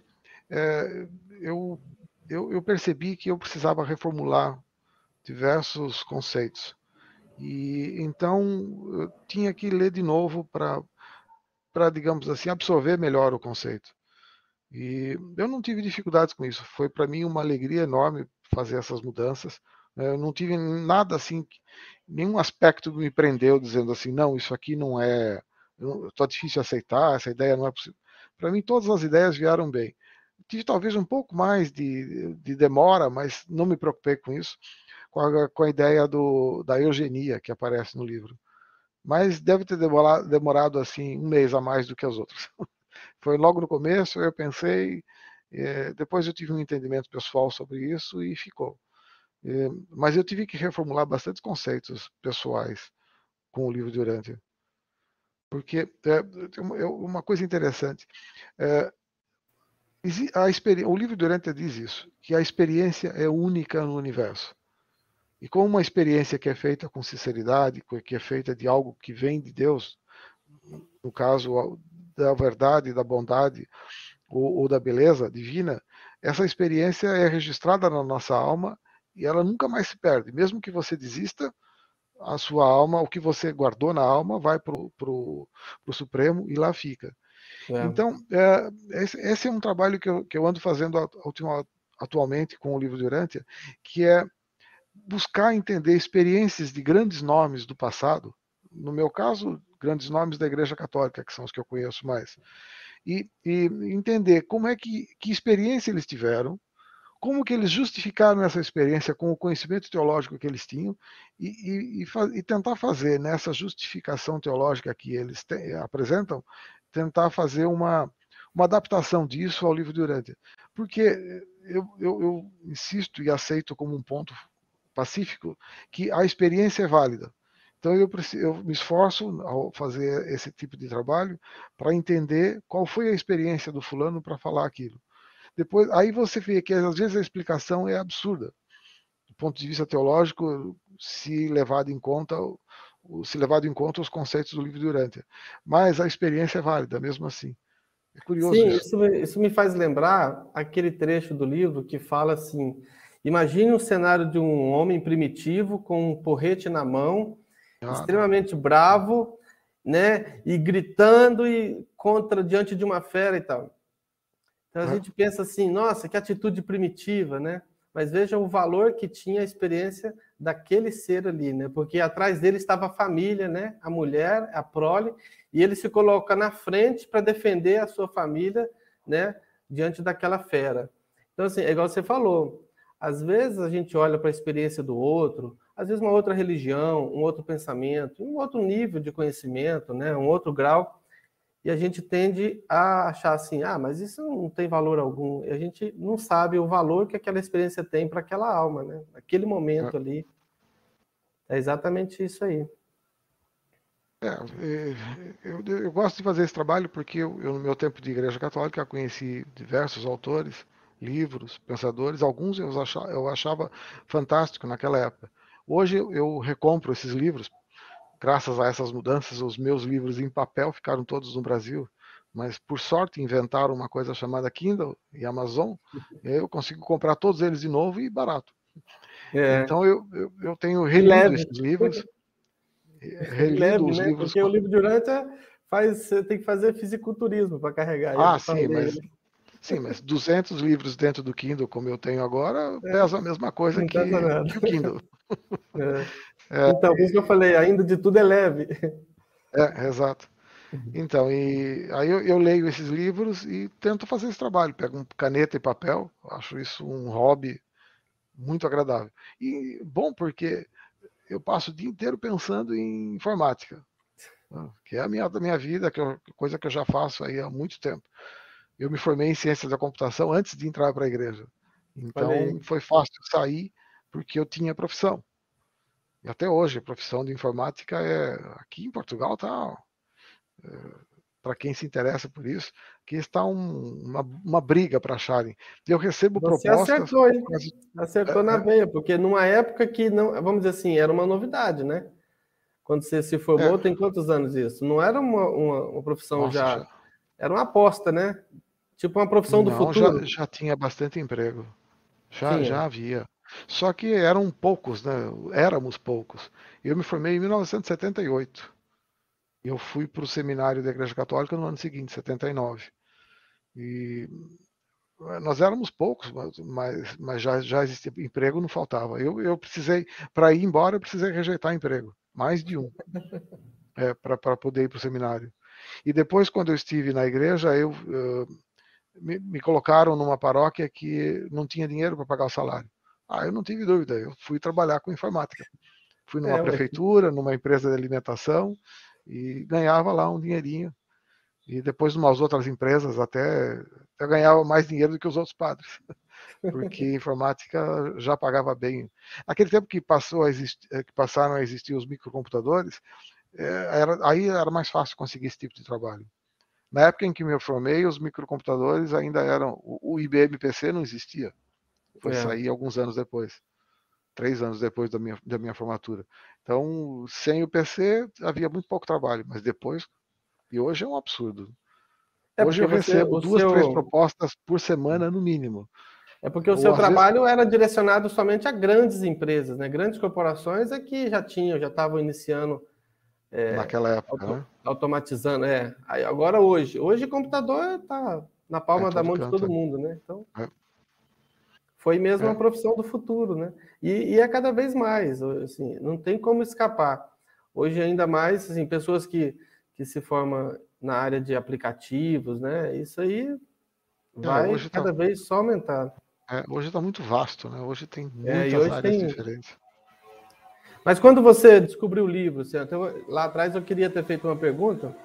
é, eu, eu, eu percebi que eu precisava reformular diversos conceitos. E então eu tinha que ler de novo para, para digamos assim, absorver melhor o conceito. E eu não tive dificuldades com isso. Foi para mim uma alegria enorme fazer essas mudanças. Eu não tive nada assim, nenhum aspecto me prendeu dizendo assim, não, isso aqui não é está difícil aceitar, essa ideia não é possível. Para mim, todas as ideias vieram bem. Tive talvez um pouco mais de, de demora, mas não me preocupei com isso, com a, com a ideia do, da eugenia que aparece no livro. Mas deve ter demorado, demorado assim um mês a mais do que as outras. Foi logo no começo, eu pensei, é, depois eu tive um entendimento pessoal sobre isso e ficou. É, mas eu tive que reformular bastantes conceitos pessoais com o livro Durante. Porque é, é uma coisa interessante. É, o livro Durante diz isso, que a experiência é única no universo. E como uma experiência que é feita com sinceridade, que é feita de algo que vem de Deus, no caso da verdade, da bondade ou, ou da beleza divina, essa experiência é registrada na nossa alma e ela nunca mais se perde. Mesmo que você desista, a sua alma, o que você guardou na alma, vai para o Supremo e lá fica. É. Então, é, esse, esse, é um trabalho que eu, que eu ando fazendo atualmente com o livro de Urântia, que é buscar entender experiências de grandes nomes do passado, no meu caso, grandes nomes da Igreja Católica, que são os que eu conheço mais, e, e entender como é que, que experiência eles tiveram, como que eles justificaram essa experiência com o conhecimento teológico que eles tinham e, e, e, tentar fazer nessa justificação teológica que eles te, apresentam, tentar fazer uma, uma adaptação disso ao livro de Urântia. Porque eu, eu, eu insisto e aceito como um ponto pacífico que a experiência é válida. Então eu, eu, me esforço ao fazer esse tipo de trabalho para entender qual foi a experiência do fulano para falar aquilo. Depois, aí você vê que às vezes a explicação é absurda, do ponto de vista teológico, se levado em conta se levado em conta os conceitos do livro de Urântia. Mas a experiência é válida, mesmo assim.
É curioso. Sim, isso. Isso, isso me faz lembrar aquele trecho do livro que fala assim: imagine um cenário de um homem primitivo com um porrete na mão, ah, extremamente não. bravo, né, e gritando e contra diante de uma fera e tal. Então a ah. gente pensa assim, nossa, que atitude primitiva, né? Mas veja o valor que tinha a experiência daquele ser ali, né? Porque atrás dele estava a família, né? A mulher, a prole, e ele se coloca na frente para defender a sua família, né? Diante daquela fera. Então, assim, é igual você falou. Às vezes a gente olha para a experiência do outro, às vezes uma outra religião, um outro pensamento, um outro nível de conhecimento, né? Um outro grau, e a gente tende a achar assim, ah, mas isso não tem valor algum. E a gente não sabe o valor que aquela experiência tem para aquela alma, né? Aquele momento é. ali. É exatamente isso aí.
É, é, eu, eu, gosto de fazer esse trabalho porque eu, eu, no meu tempo de igreja católica, conheci diversos autores, livros, pensadores, alguns eu achava, eu achava fantástico naquela época. Hoje eu recompro esses livros, graças a essas mudanças, os meus livros em papel ficaram todos no Brasil, mas por sorte inventaram uma coisa chamada Kindle e Amazon, e eu consigo comprar todos eles de novo e barato. É. Então eu, eu, eu tenho relido esses livros
Leve, né? Livros... Porque o livro de Urântia faz, você tem que fazer fisiculturismo para carregar.
Ah, sim, mas, sim, mas 200 livros dentro do Kindle, como eu tenho agora, é, pesa a mesma coisa que, que, o Kindle.
É. É, então, por isso que eu falei, ainda de tudo é leve.
É, exato. Então, e aí eu, eu, leio esses livros e tento fazer esse trabalho. Pego um caneta e papel, acho isso um hobby muito agradável. E bom, porque eu passo o dia inteiro pensando em informática, né, que é a minha, da minha vida, que é coisa que eu já faço aí há muito tempo. Eu me formei em ciências da computação antes de entrar para a igreja. Então foi fácil sair porque eu tinha profissão. E até hoje a profissão de informática é aqui em Portugal tá é, para quem se interessa por isso, que está um, uma, uma, briga para acharem. Eu recebo Você propostas.
Acertou, hein? Acertou é, na é. veia, porque numa época que não, vamos dizer assim, era uma novidade, né? Quando você se formou, é. tem quantos anos isso? Não era uma, uma, uma profissão Nossa, já, já, Era uma aposta, né? Tipo uma profissão não, do futuro.
Já, já tinha bastante emprego. Já, já havia. Só que eram poucos, né? Éramos poucos. Eu me formei em 1978 eu fui para o seminário da Igreja Católica no ano seguinte, 79. E eh, nós éramos poucos, mas, mas já, já existia emprego, não faltava. Eu, eu precisei, para ir embora, eu precisei rejeitar emprego, mais de um, é, para poder ir para o seminário. E depois, quando eu estive na igreja, eu uh, me, me, colocaram numa paróquia que não tinha dinheiro para pagar o salário. Ah, eu não tive dúvida, eu fui trabalhar com informática. Fui numa é, prefeitura, numa empresa de alimentação, e ganhava lá um dinheirinho. E depois, umas outras empresas, até, até ganhava mais dinheiro do que os outros padres, porque informática já pagava bem. Naquele tempo que, passou a existir, eh, que passaram a existir os microcomputadores, eh, era, aí era mais fácil conseguir esse tipo de trabalho. Na época em que me formei, os microcomputadores ainda eram. O IBM PC não existia. Foi é. sair alguns anos depois três anos depois da minha, da minha formatura. Então, sem o PC, havia muito pouco trabalho, mas depois. E hoje é um absurdo. É hoje eu recebo duas, seu... três propostas por semana, no mínimo.
É porque o Ou, seu trabalho vezes... era direcionado somente a grandes empresas, né? Grandes corporações é que já tinham, já estavam iniciando.
É, Naquela época, auto... né?
Automatizando, é. Aí agora hoje. Hoje o computador está na palma é, da mão canto, de todo é. mundo, né? Então. É. Foi mesmo é. uma profissão do futuro, né? E, e, é cada vez mais, assim, não tem como escapar. Hoje, ainda mais, assim, pessoas que, que se formam na área de aplicativos, né? Isso aí vai cada tá... vez só aumentar.
É, hoje está muito vasto, né? Hoje tem é, muitas é, áreas tem... diferentes.
Mas quando você descobriu o livro, assim, lá atrás eu queria ter feito uma pergunta.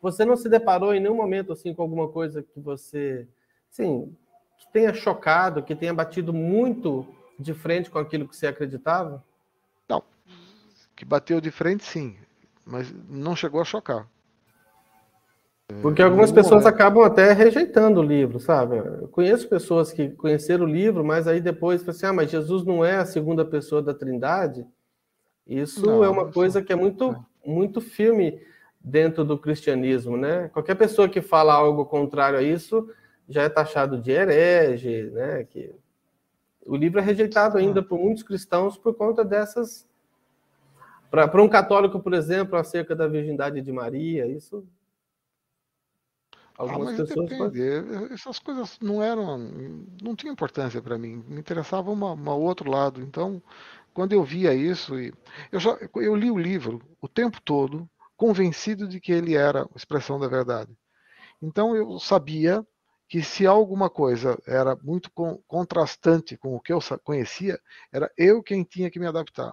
Você não se deparou em nenhum momento assim com alguma coisa que você, sim, que tenha chocado, que tenha batido muito de frente com aquilo que você acreditava?
Não. Que bateu de frente, sim, mas não chegou a chocar.
Porque algumas pessoas acabam até rejeitando o livro, sabe? Eu conheço pessoas que conheceram o livro, mas aí depois falam assim: ah, mas Jesus não é a segunda pessoa da Trindade. Isso não, é uma coisa que é muito, é. muito firme dentro do cristianismo, né? Qualquer pessoa que fala algo contrário a isso já é taxado de herege, né? Que o livro é rejeitado ainda por muitos cristãos por conta dessas. Para um católico, por exemplo, acerca da virgindade de Maria, isso
Algumas ah, mas pessoas. Essas coisas não eram, não tinha importância para mim. Me interessava uma, uma, outro lado. Então, quando eu via isso, eu já, eu li o livro o tempo todo, convencido de que ele era a expressão da verdade. Então, eu sabia que se alguma coisa era muito contrastante com o que eu conhecia, era eu quem tinha que me adaptar.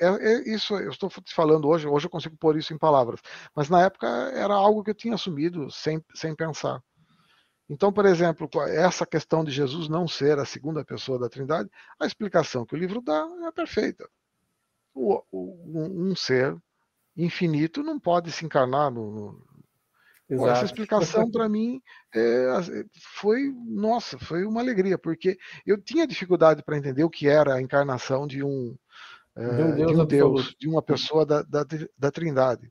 É, é, isso eu estou te falando hoje, hoje eu consigo pôr isso em palavras, mas na época era algo que eu tinha assumido sem, sem pensar. Então, por exemplo, essa questão de Jesus não ser a segunda pessoa da Trindade, a explicação que o livro dá é perfeita. O, o, um ser infinito não pode se encarnar no. No... Essa explicação para mim é, foi, nossa, foi uma alegria, porque eu tinha dificuldade para entender o que era a encarnação de um, de um Deus, de, um Deus, de uma pessoa da, da, da Trindade.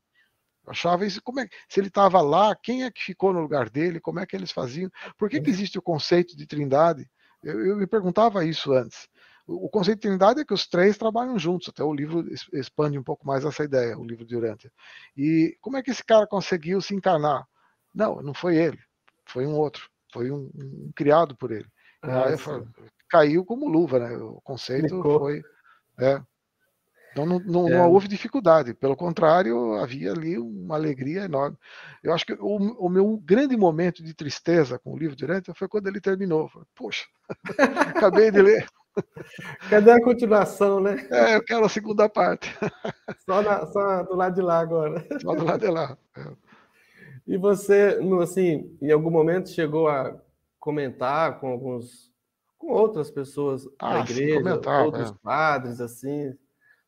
Eu achava isso, como é, se ele estava lá, quem é que ficou no lugar dele, como é que eles faziam? Por que, que existe o conceito de trindade? Eu, eu me perguntava isso antes. O, conceito de trindade é que os três trabalham juntos, até o livro expande um pouco mais essa ideia, o livro de Urântia. E como é que esse cara conseguiu se encarnar? Não, não foi ele, foi um outro, foi um, um criado por ele. Ah, caiu como luva, né? O conceito Ficou. foi. É, então não, não, é. não, houve dificuldade, pelo contrário, havia ali uma alegria enorme. Eu acho que o, o meu grande momento de tristeza com o livro de Urântia foi quando ele terminou. Falei, Poxa, acabei de ler.
Cadê a continuação, né?
É, eu quero a segunda parte.
Só, na, só do lado de lá agora.
Só do lado de lá. É.
E você, assim, em algum momento chegou a comentar com alguns, com outras pessoas ah, da igreja, outros é. padres, assim,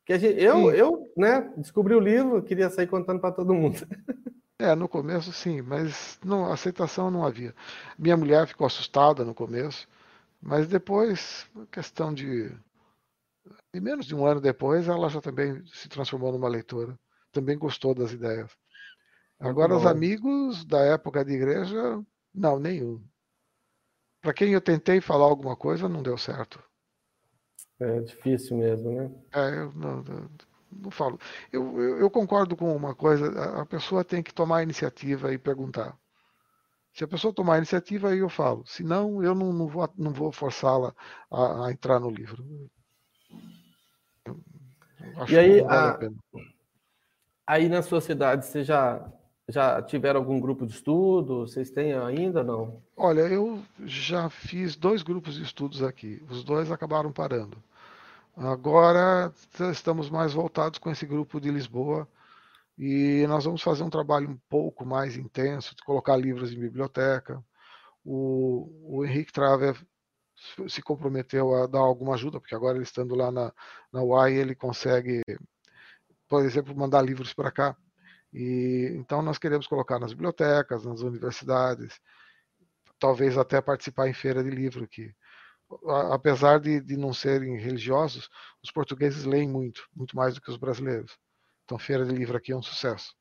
que gente, eu, eu né, descobri o livro, queria sair contando para todo mundo.
É, no começo sim, mas não, aceitação não havia. Minha mulher ficou assustada no começo, mas depois, questão de, de menos de um ano depois, ela já também se transformou numa leitora. Também gostou das ideias. Agora, os amigos da época de igreja, não, nenhum. Para quem eu tentei falar alguma coisa, não deu certo.
É difícil mesmo, né?
É, eu não, não, não falo. Eu, eu, eu, concordo com uma coisa, a, a pessoa tem que tomar a iniciativa e perguntar. Se a pessoa tomar a iniciativa, aí eu falo. Se não, eu não, não vou, não vou forçá-la a, a, entrar no livro.
e aí, vale a, aí na sua cidade, você já já tiveram algum grupo de estudo? Vocês têm ainda não?
Olha, eu já fiz dois grupos de estudos aqui. Os dois acabaram parando. Agora estamos mais voltados com esse grupo de Lisboa e nós vamos fazer um trabalho um pouco mais intenso, de colocar livros em biblioteca. O, o Henrique Traver se comprometeu a dar alguma ajuda, porque agora ele estando lá na, na UAI, ele consegue, por exemplo, mandar livros para cá. E então nós queremos colocar nas bibliotecas, nas universidades, talvez até participar em feira de livro que apesar de, de não serem religiosos, os portugueses leem muito, muito mais do que os brasileiros. Então feira de livro aqui é um sucesso.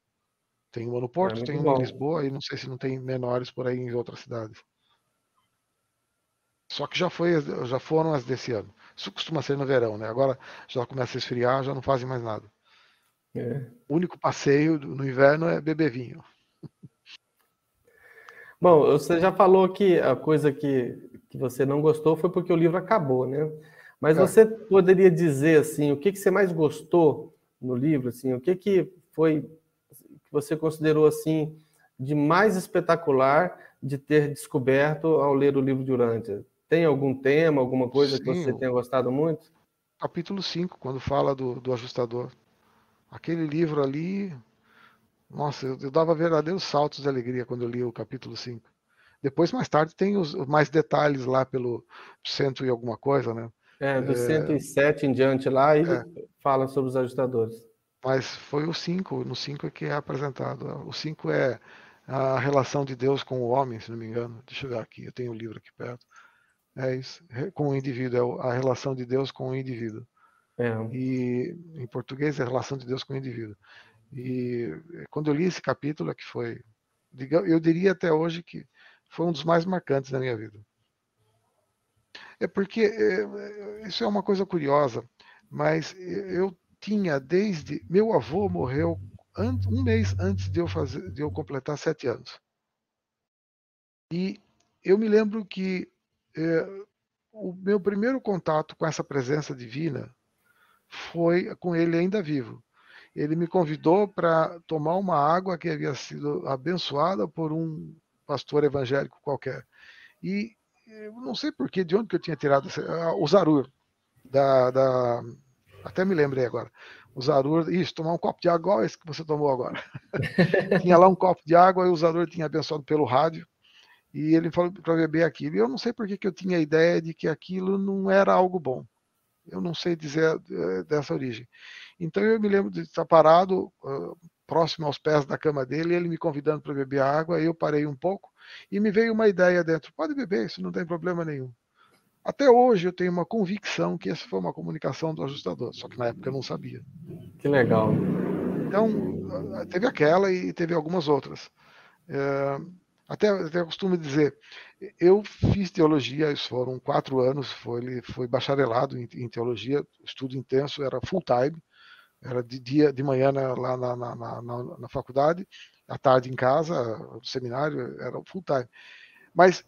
Tem uma no Porto, é tem uma em Lisboa e não sei se não tem menores por aí em outras cidades. Só que já foi, já foram as desse ano. Isso costuma ser no verão, né? Agora já começa a esfriar, já não fazem mais nada. É. O único passeio no inverno é beber vinho.
Bom, você já falou que a coisa que, que você não gostou foi porque o livro acabou, né? Mas é. você poderia dizer assim, o que, que você mais gostou no livro, assim, o que que foi que você considerou assim de mais espetacular de ter descoberto ao ler o livro de Urântia? Tem algum tema, alguma coisa Sim, que você tenha gostado muito?
Capítulo 5, quando fala do, do ajustador. Aquele livro ali, nossa, eu, eu dava verdadeiros saltos de alegria quando eu li o capítulo 5. Depois, mais tarde, tem os mais detalhes lá pelo cento e alguma coisa, né?
É, do é, 107 em diante lá, e é, fala sobre os ajustadores.
Mas foi o 5, no 5 é que é apresentado. O 5 é a relação de Deus com o homem, se não me engano. Deixa eu ver aqui, eu tenho o um livro aqui perto. É isso, com o indivíduo, é a relação de Deus com o indivíduo. É. E em português é a relação de Deus com o indivíduo. E quando eu li esse capítulo, é que foi, eu diria até hoje que foi um dos mais marcantes da minha vida. É porque é, isso é uma coisa curiosa, mas eu tinha desde meu avô morreu um mês antes de eu fazer, de eu completar sete anos. E eu me lembro que é, o meu primeiro contato com essa presença divina foi com ele ainda vivo. Ele me convidou para tomar uma água que havia sido abençoada por um pastor evangélico qualquer. E eu não sei por que, de onde que eu tinha tirado esse, o Zarur, da, da, até me lembrei agora. O Zarur, isso, tomar um copo de água igual esse que você tomou agora. tinha lá um copo de água e o Zarur tinha abençoado pelo rádio e ele falou para beber aquilo. E eu não sei por que, eu tinha a ideia de que aquilo não era algo bom. Eu não sei dizer eh, dessa origem. Então eu me lembro de estar parado uh, próximo aos pés da cama dele, ele me convidando para beber água, eu parei um pouco e me veio uma ideia dentro: pode beber, isso não tem problema nenhum. Até hoje eu tenho uma convicção que essa foi uma comunicação do ajustador, só que na época eu não sabia.
Que legal.
Então, ah, teve aquela e teve algumas outras. É, até, até costumo dizer, eu fiz teologia, isso foram quatro anos, foi, foi bacharelado em, em teologia, estudo intenso, era full time, era de dia, de manhã na, lá na, na, na, na faculdade, à tarde em casa, no seminário, era full time. Mas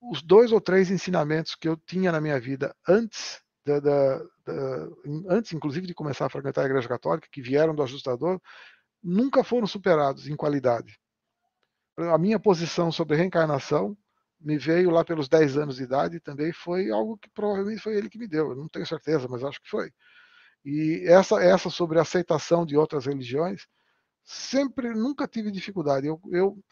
os dois ou três ensinamentos que eu tinha na minha vida antes da, da, da, antes inclusive de começar a frequentar a Igreja Católica, que vieram do ajustador, nunca foram superados em qualidade a minha posição sobre reencarnação me veio lá pelos 10 anos de idade também foi algo que provavelmente foi ele que me deu. Eu não tenho certeza, mas acho que foi. E essa, essa sobre a aceitação de outras religiões, sempre, nunca tive dificuldade. Eu, eu,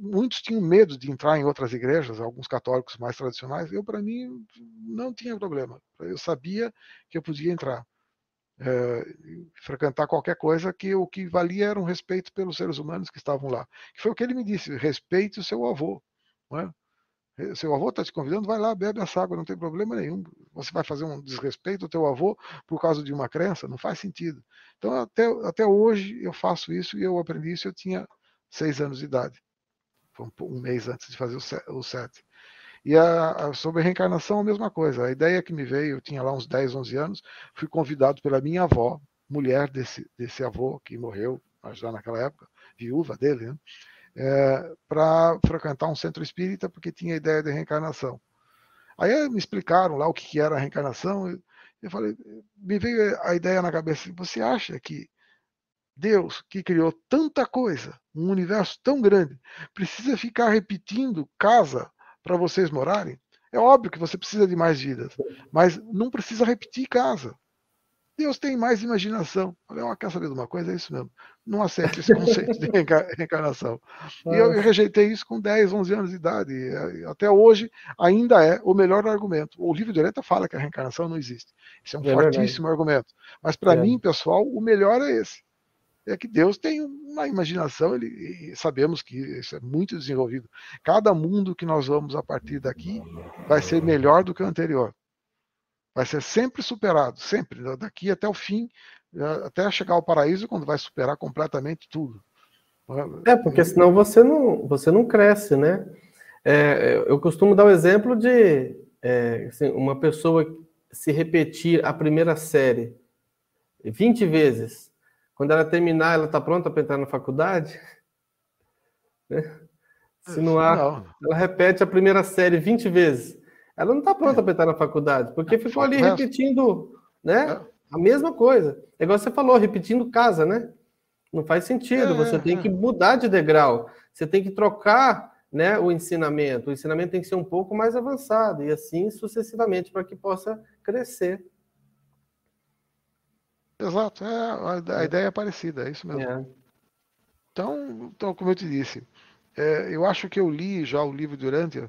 muitos tinham medo de entrar em outras igrejas, alguns católicos mais tradicionais. Eu, para mim, não tinha problema. Eu sabia que eu podia entrar é, frequentar qualquer coisa que o que valia era um respeito pelos seres humanos que estavam lá. Que foi o que ele me disse: respeite o seu avô. É? Seu avô está te convidando, vai lá, bebe essa água, não tem problema nenhum. Você vai fazer um desrespeito ao teu avô por causa de uma crença? Não faz sentido. Então, até, até hoje, eu faço isso e eu aprendi isso. Eu tinha seis anos de idade. Foi um, um mês antes de fazer o sete. E a, a, sobre a reencarnação, a mesma coisa. A ideia que me veio, eu tinha lá uns 10, 11 anos, fui convidado pela minha avó, mulher desse, desse avô que morreu já naquela época, viúva dele, né? É, para frequentar um centro espírita porque tinha ideia de reencarnação. Aí me explicaram lá o que era a reencarnação. Eu, falei, me veio a ideia na cabeça: você acha que Deus, que criou tanta coisa, um universo tão grande, precisa ficar repetindo casa para vocês morarem. É óbvio que você precisa de mais vidas, mas não precisa repetir casa. Deus tem mais imaginação. Olha, quer saber de uma coisa? É isso mesmo. Não aceito esse conceito de reencarnação. E eu, eu rejeitei isso com 10, 11 anos de idade. E até hoje ainda é o melhor argumento. O livro de Oreta fala que a reencarnação não existe. Isso é um é fortíssimo verdade. argumento. Mas para é. mim, pessoal, o melhor é esse é que Deus tem uma imaginação, ele, sabemos que isso é muito desenvolvido. Cada mundo que nós vamos a partir daqui vai ser melhor do que o anterior. Vai ser sempre superado, sempre, daqui até o fim, até chegar ao paraíso, quando vai superar completamente tudo.
É, porque senão você não, você não cresce, né? É, eu costumo dar o exemplo de é, assim, uma pessoa se repetir a primeira série 20 vezes quando ela terminar, ela está pronta para entrar na faculdade? Né? Se não há, ela repete a primeira série 20 vezes. Ela não está pronta é. para entrar na faculdade, porque é, ficou ali repetindo né? É. a mesma coisa. É igual você falou, repetindo casa, né? Não faz sentido. É, você tem é. que mudar de degrau. Você tem que trocar né, o ensinamento. O ensinamento tem que ser um pouco mais avançado e assim sucessivamente para que possa crescer.
Exato, é, a, a ideia é parecida, é isso mesmo. É. Então, então, como eu te disse, é, eu acho que eu li já o livro durante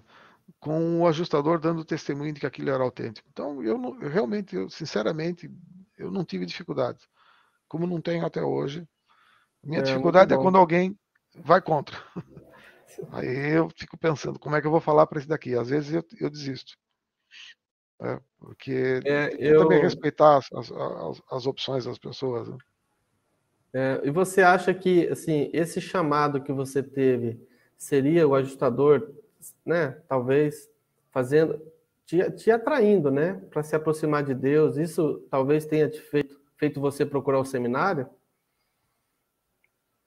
com o ajustador dando testemunho de que aquilo era autêntico. Então, eu, não, eu realmente, eu, sinceramente, eu não tive dificuldade, como não tenho até hoje. Minha é, dificuldade é quando alguém vai contra. Aí eu fico pensando, como é que eu vou falar para esse daqui? Às vezes eu, eu desisto. É, porque é, eu também respeitar as, as, as, as, opções das pessoas. Né?
É, e você acha que assim esse chamado que você teve seria o ajustador, né? Talvez fazendo te, te atraindo, né? Para se aproximar de Deus. Isso talvez tenha te feito, feito você procurar o seminário?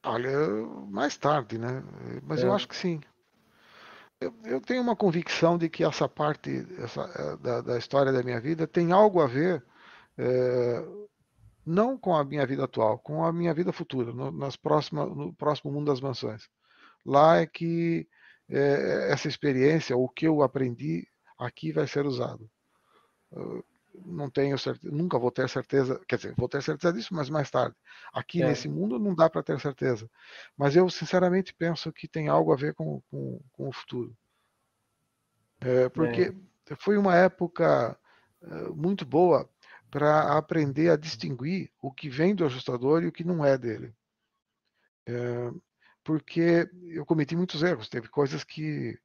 Olha, mais tarde, né? Mas é. eu acho que sim. Eu, eu, tenho uma convicção de que essa parte essa, é, da, da, história da minha vida tem algo a ver, é, não com a minha vida atual, com a minha vida futura, no, nas próximas, no próximo mundo das mansões. Lá é que é, essa experiência, o que eu aprendi aqui vai ser usado não tenho certeza, nunca vou ter certeza, quer dizer, vou ter certeza disso, mas mais tarde. Aqui é. nesse mundo não dá para ter certeza. Mas eu sinceramente penso que tem algo a ver com, com, com o futuro. É, porque é. foi uma época é, muito boa para aprender a distinguir o que vem do ajustador e o que não é dele. É, porque eu cometi muitos erros, teve coisas que,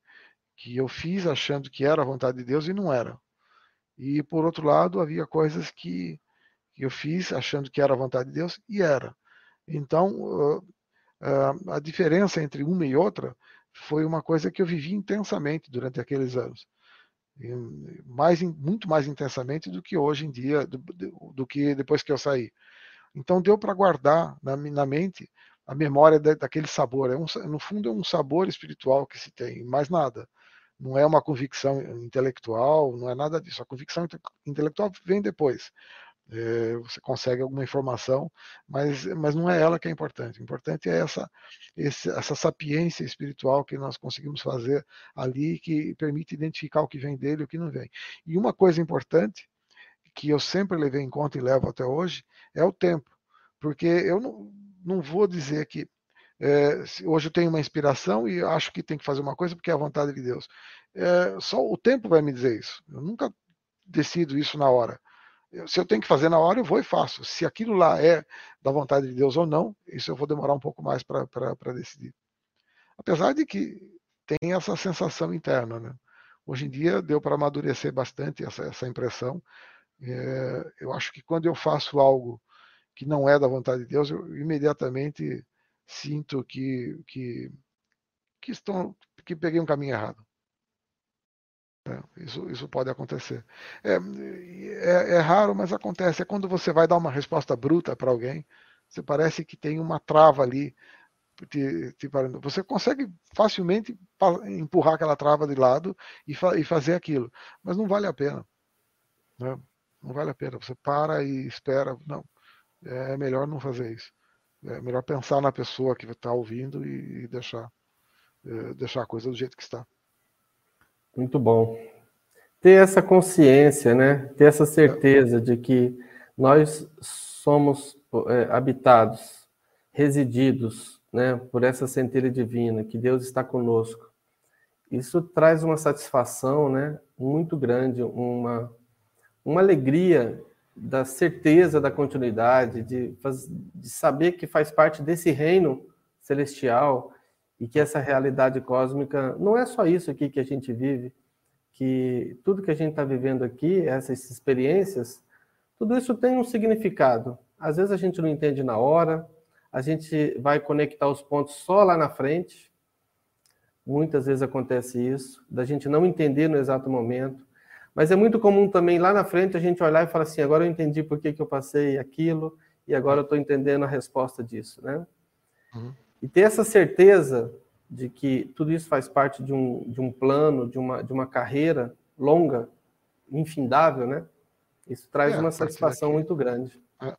que eu fiz achando que era a vontade de Deus e não era. E, por outro lado, havia coisas que, que eu fiz achando que era a vontade de Deus e era. Então, uh, uh, a diferença entre uma e outra foi uma coisa que eu vivi intensamente durante aqueles anos. Mais, muito mais intensamente do que hoje em dia, do, do, do que depois que eu saí. Então, deu para guardar na, na, mente a memória da, daquele sabor. É um, no fundo, é um sabor espiritual que se tem, mais nada não é uma convicção intelectual, não é nada disso. A convicção intelectual vem depois. É, você consegue alguma informação, mas, mas não é ela que é importante. O importante é essa, esse, essa sapiência espiritual que nós conseguimos fazer ali, que permite identificar o que vem dele e o que não vem. E uma coisa importante, que eu sempre levei em conta e levo até hoje, é o tempo. Porque eu não, não vou dizer que é, hoje eu tenho uma inspiração e acho que tem que fazer uma coisa porque é a vontade de Deus. É, só o tempo vai me dizer isso. Eu nunca decido isso na hora. Se eu tenho que fazer na hora, eu vou e faço. Se aquilo lá é da vontade de Deus ou não, isso eu vou demorar um pouco mais para decidir. Apesar de que tem essa sensação interna. Né? Hoje em dia deu para amadurecer bastante essa, essa impressão. É, eu acho que quando eu faço algo que não é da vontade de Deus, eu imediatamente sinto que, que, que, estão, que peguei um caminho errado. É, isso, isso pode acontecer. É, é, é, raro, mas acontece. É quando você vai dar uma resposta bruta para alguém, você parece que tem uma trava ali. Te, te você consegue facilmente empurrar aquela trava de lado e, fa e fazer aquilo, mas não vale a pena. Né? Não vale a pena. Você para e espera. Não, é melhor não fazer isso. É melhor pensar na pessoa que está ouvindo e, deixar, é, deixar a coisa do jeito que está.
Muito bom. Ter essa consciência, né? Ter essa certeza de que nós somos é, habitados, resididos, né? Por essa centelha divina, que Deus está conosco. Isso traz uma satisfação, né? Muito grande, uma, uma alegria da certeza da continuidade, de, de saber que faz parte desse reino celestial e que essa realidade cósmica não é só isso aqui que a gente vive, que tudo que a gente está vivendo aqui, essas experiências, tudo isso tem um significado. Às vezes a gente não entende na hora, a gente vai conectar os pontos só lá na frente. Muitas vezes acontece isso, da gente não entender no exato momento. Mas é muito comum também lá na frente a gente olhar e falar assim: agora eu entendi por que, que eu passei aquilo e agora eu estou entendendo a resposta disso, né? Uhum. E ter essa certeza de que tudo isso faz parte de um, de um plano, de uma, de uma carreira longa, infindável, né? Isso traz é, uma satisfação daqui, muito grande. É.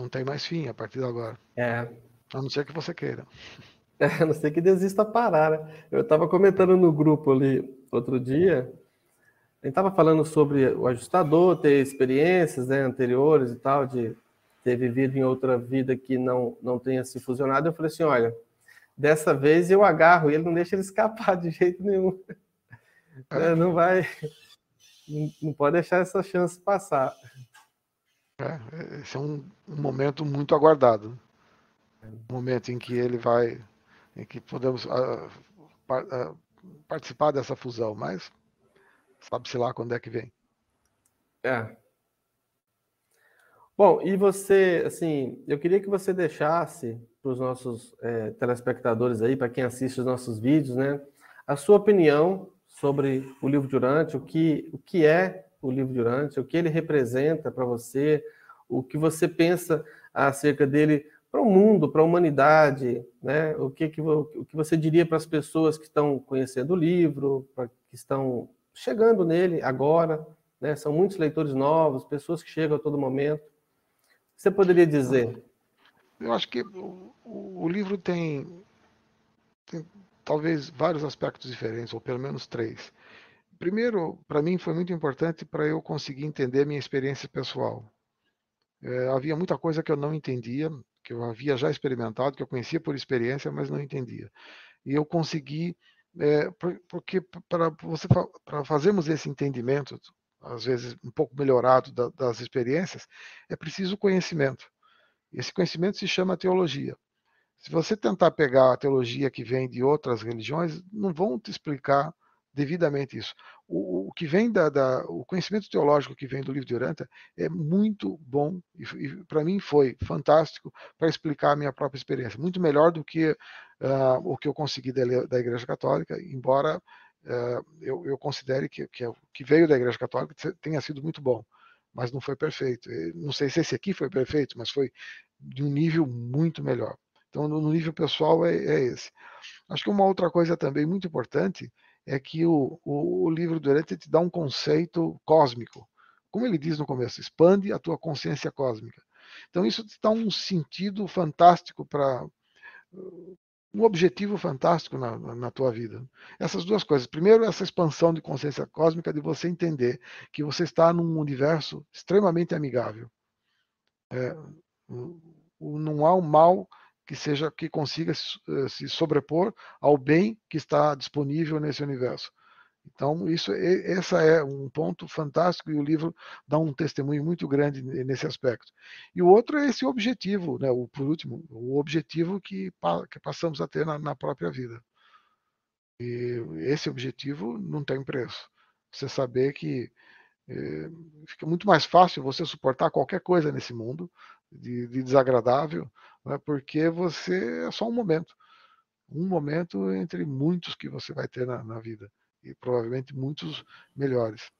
Não tem mais fim a partir de agora.
É.
A não ser que você queira.
É, não sei que desista parar, né? Eu estava comentando no grupo ali outro dia, a gente estava falando sobre o ajustador ter experiências né, anteriores e tal, de ter vivido em outra vida que não, não tenha se fusionado. Eu falei assim: olha, dessa vez eu agarro ele, não deixa ele escapar de jeito nenhum. É, não vai, não pode deixar essa chance passar.
É, esse é um, um momento muito aguardado. Um momento em que ele vai, em que podemos uh, uh, participar dessa fusão, mas sabe-se lá quando é que vem.
É. Bom, e você, assim, eu queria que você deixasse para os nossos é, telespectadores aí, para quem assiste os nossos vídeos, né, a sua opinião sobre o livro de Urante, o que, o que é o livro de Urante, o que ele representa para você, o que você pensa acerca dele para o mundo, para a humanidade, né? O que, que, o que você diria para as pessoas que estão conhecendo o livro, que estão chegando nele agora, né? São muitos leitores novos, pessoas que chegam a todo momento. Você poderia dizer?
Eu acho que o, o livro tem, tem talvez vários aspectos diferentes, ou pelo menos três. Primeiro, para mim foi muito importante para eu conseguir entender a minha experiência pessoal. É, havia muita coisa que eu não entendia, que eu havia já experimentado, que eu conhecia por experiência, mas não entendia. E eu consegui, é, porque para você para fazermos esse entendimento, às vezes um pouco melhorado da, das experiências, é preciso conhecimento. Esse conhecimento se chama teologia. Se você tentar pegar a teologia que vem de outras religiões, não vão te explicar devidamente isso. O, o que vem da, da, o conhecimento teológico que vem do livro de Uranta é muito bom e, e para mim foi fantástico para explicar a minha própria experiência, muito melhor do que uh, o que eu consegui da, da Igreja Católica, embora uh, eu, eu, considere que, que o que veio da Igreja Católica tenha sido muito bom, mas não foi perfeito. Não sei se esse aqui foi perfeito, mas foi de um nível muito melhor. Então, no nível pessoal, é, é esse. Acho que uma outra coisa também muito importante é que o, o, o livro do Herente te dá um conceito cósmico. Como ele diz no começo, expande a tua consciência cósmica. Então, isso te dá um sentido fantástico para. Um objetivo fantástico na, na, tua vida. Essas duas coisas. Primeiro, essa expansão de consciência cósmica, de você entender que você está num universo extremamente amigável. É, não há um mal que seja que consiga eh, se sobrepor ao bem que está disponível nesse universo. Então, isso essa é um ponto fantástico e o livro dá um testemunho muito grande nesse aspecto. E o outro é esse objetivo, né, o por último, o objetivo que, que passamos a ter na, na própria vida. E esse objetivo não tem preço. Você saber que é, fica muito mais fácil você suportar qualquer coisa nesse mundo de, de desagradável né? porque você é só um momento. Um momento entre muitos que você vai ter na, na vida. E provavelmente muitos melhores.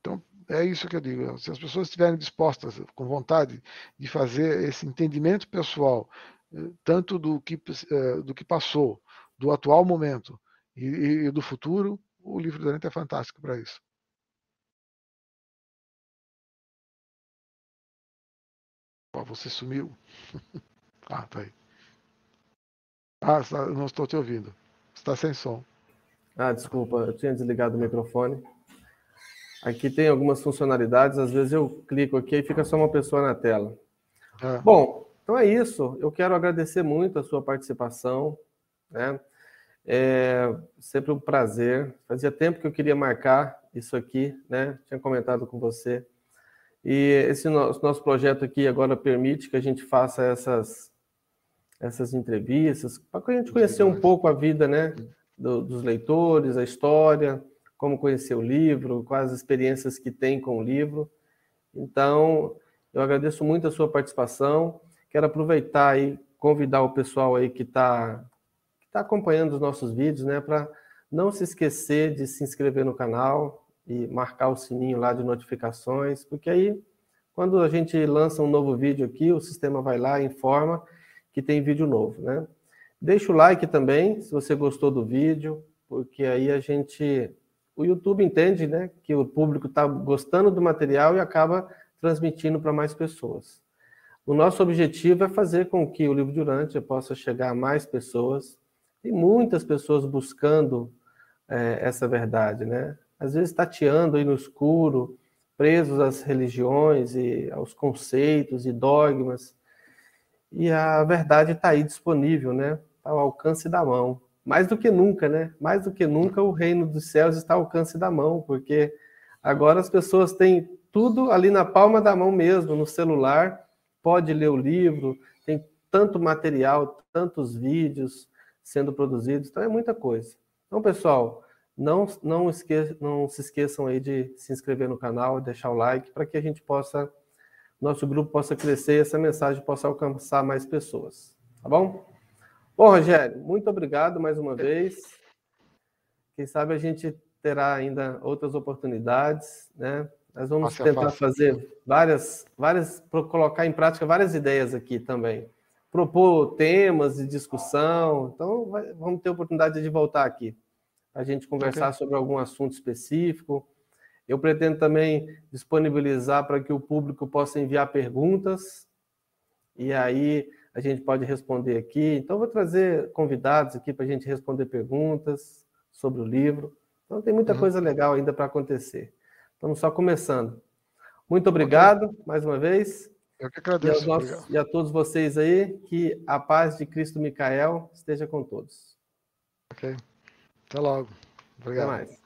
Então, é isso que eu digo. Se as pessoas estiverem dispostas, com vontade, de fazer esse entendimento pessoal, eh, tanto do que, eh, do que passou, do atual momento e, e do futuro, o livro do Dante é fantástico para isso. Você sumiu. ah, tá aí. Ah, não estou te ouvindo. Está sem som.
Ah, desculpa, eu tinha desligado o microfone. Aqui tem algumas funcionalidades, às vezes eu clico aqui e fica só uma pessoa na tela. É. Bom, então é isso. Eu quero agradecer muito a sua participação. Né? É sempre um prazer. Fazia tempo que eu queria marcar isso aqui, né? Tinha comentado com você. E esse nosso, nosso projeto aqui agora permite que a gente faça essas, essas entrevistas, para a gente conhecer um pouco a vida né, do, dos leitores, a história, como conhecer o livro, quais as experiências que tem com o livro. Então, eu agradeço muito a sua participação. Quero aproveitar e convidar o pessoal aí que está que tá acompanhando os nossos vídeos, né, para não se esquecer de se inscrever no canal, e marcar o sininho lá de notificações, porque aí, quando a gente lança um novo vídeo aqui, o sistema vai lá e informa que tem vídeo novo, né? Deixa o like também, se você gostou do vídeo, porque aí a gente... O YouTube entende, né, que o público está gostando do material e acaba transmitindo para mais pessoas. O nosso objetivo é fazer com que o livro de Urântia possa chegar a mais pessoas. Tem muitas pessoas buscando é, essa verdade, né? Às vezes tateando aí no escuro, presos às religiões e aos conceitos e dogmas. E a verdade está aí disponível, né? Está ao alcance da mão. Mais do que nunca, né? Mais do que nunca o reino dos céus está ao alcance da mão, porque agora as pessoas têm tudo ali na palma da mão mesmo, no celular, pode ler o livro, tem tanto material, tantos vídeos sendo produzidos, então é muita coisa. Então, pessoal, não, não, esque, não se esqueçam aí de se inscrever no canal, deixar o like, para que a gente possa, nosso grupo possa crescer e essa mensagem possa alcançar mais pessoas. Tá bom? Bom, Rogério, muito obrigado mais uma vez. Quem sabe a gente terá ainda outras oportunidades, né? Nós vamos tentar fazer várias, várias, colocar em prática várias ideias aqui também. Propor temas de discussão. Então, vai, vamos ter oportunidade de voltar aqui a gente conversar okay. sobre algum assunto específico. Eu pretendo também disponibilizar para que o público possa enviar perguntas e aí a gente pode responder aqui. Então, vou trazer convidados aqui para a gente responder perguntas sobre o livro. Então, tem muita uhum. coisa legal ainda para acontecer. Estamos só começando. Muito obrigado okay. mais uma vez.
Eu que agradeço.
E, nossos, e a todos vocês aí, que a paz de Cristo Micael esteja com todos.
Ok. Até logo. Obrigado.
Até mais.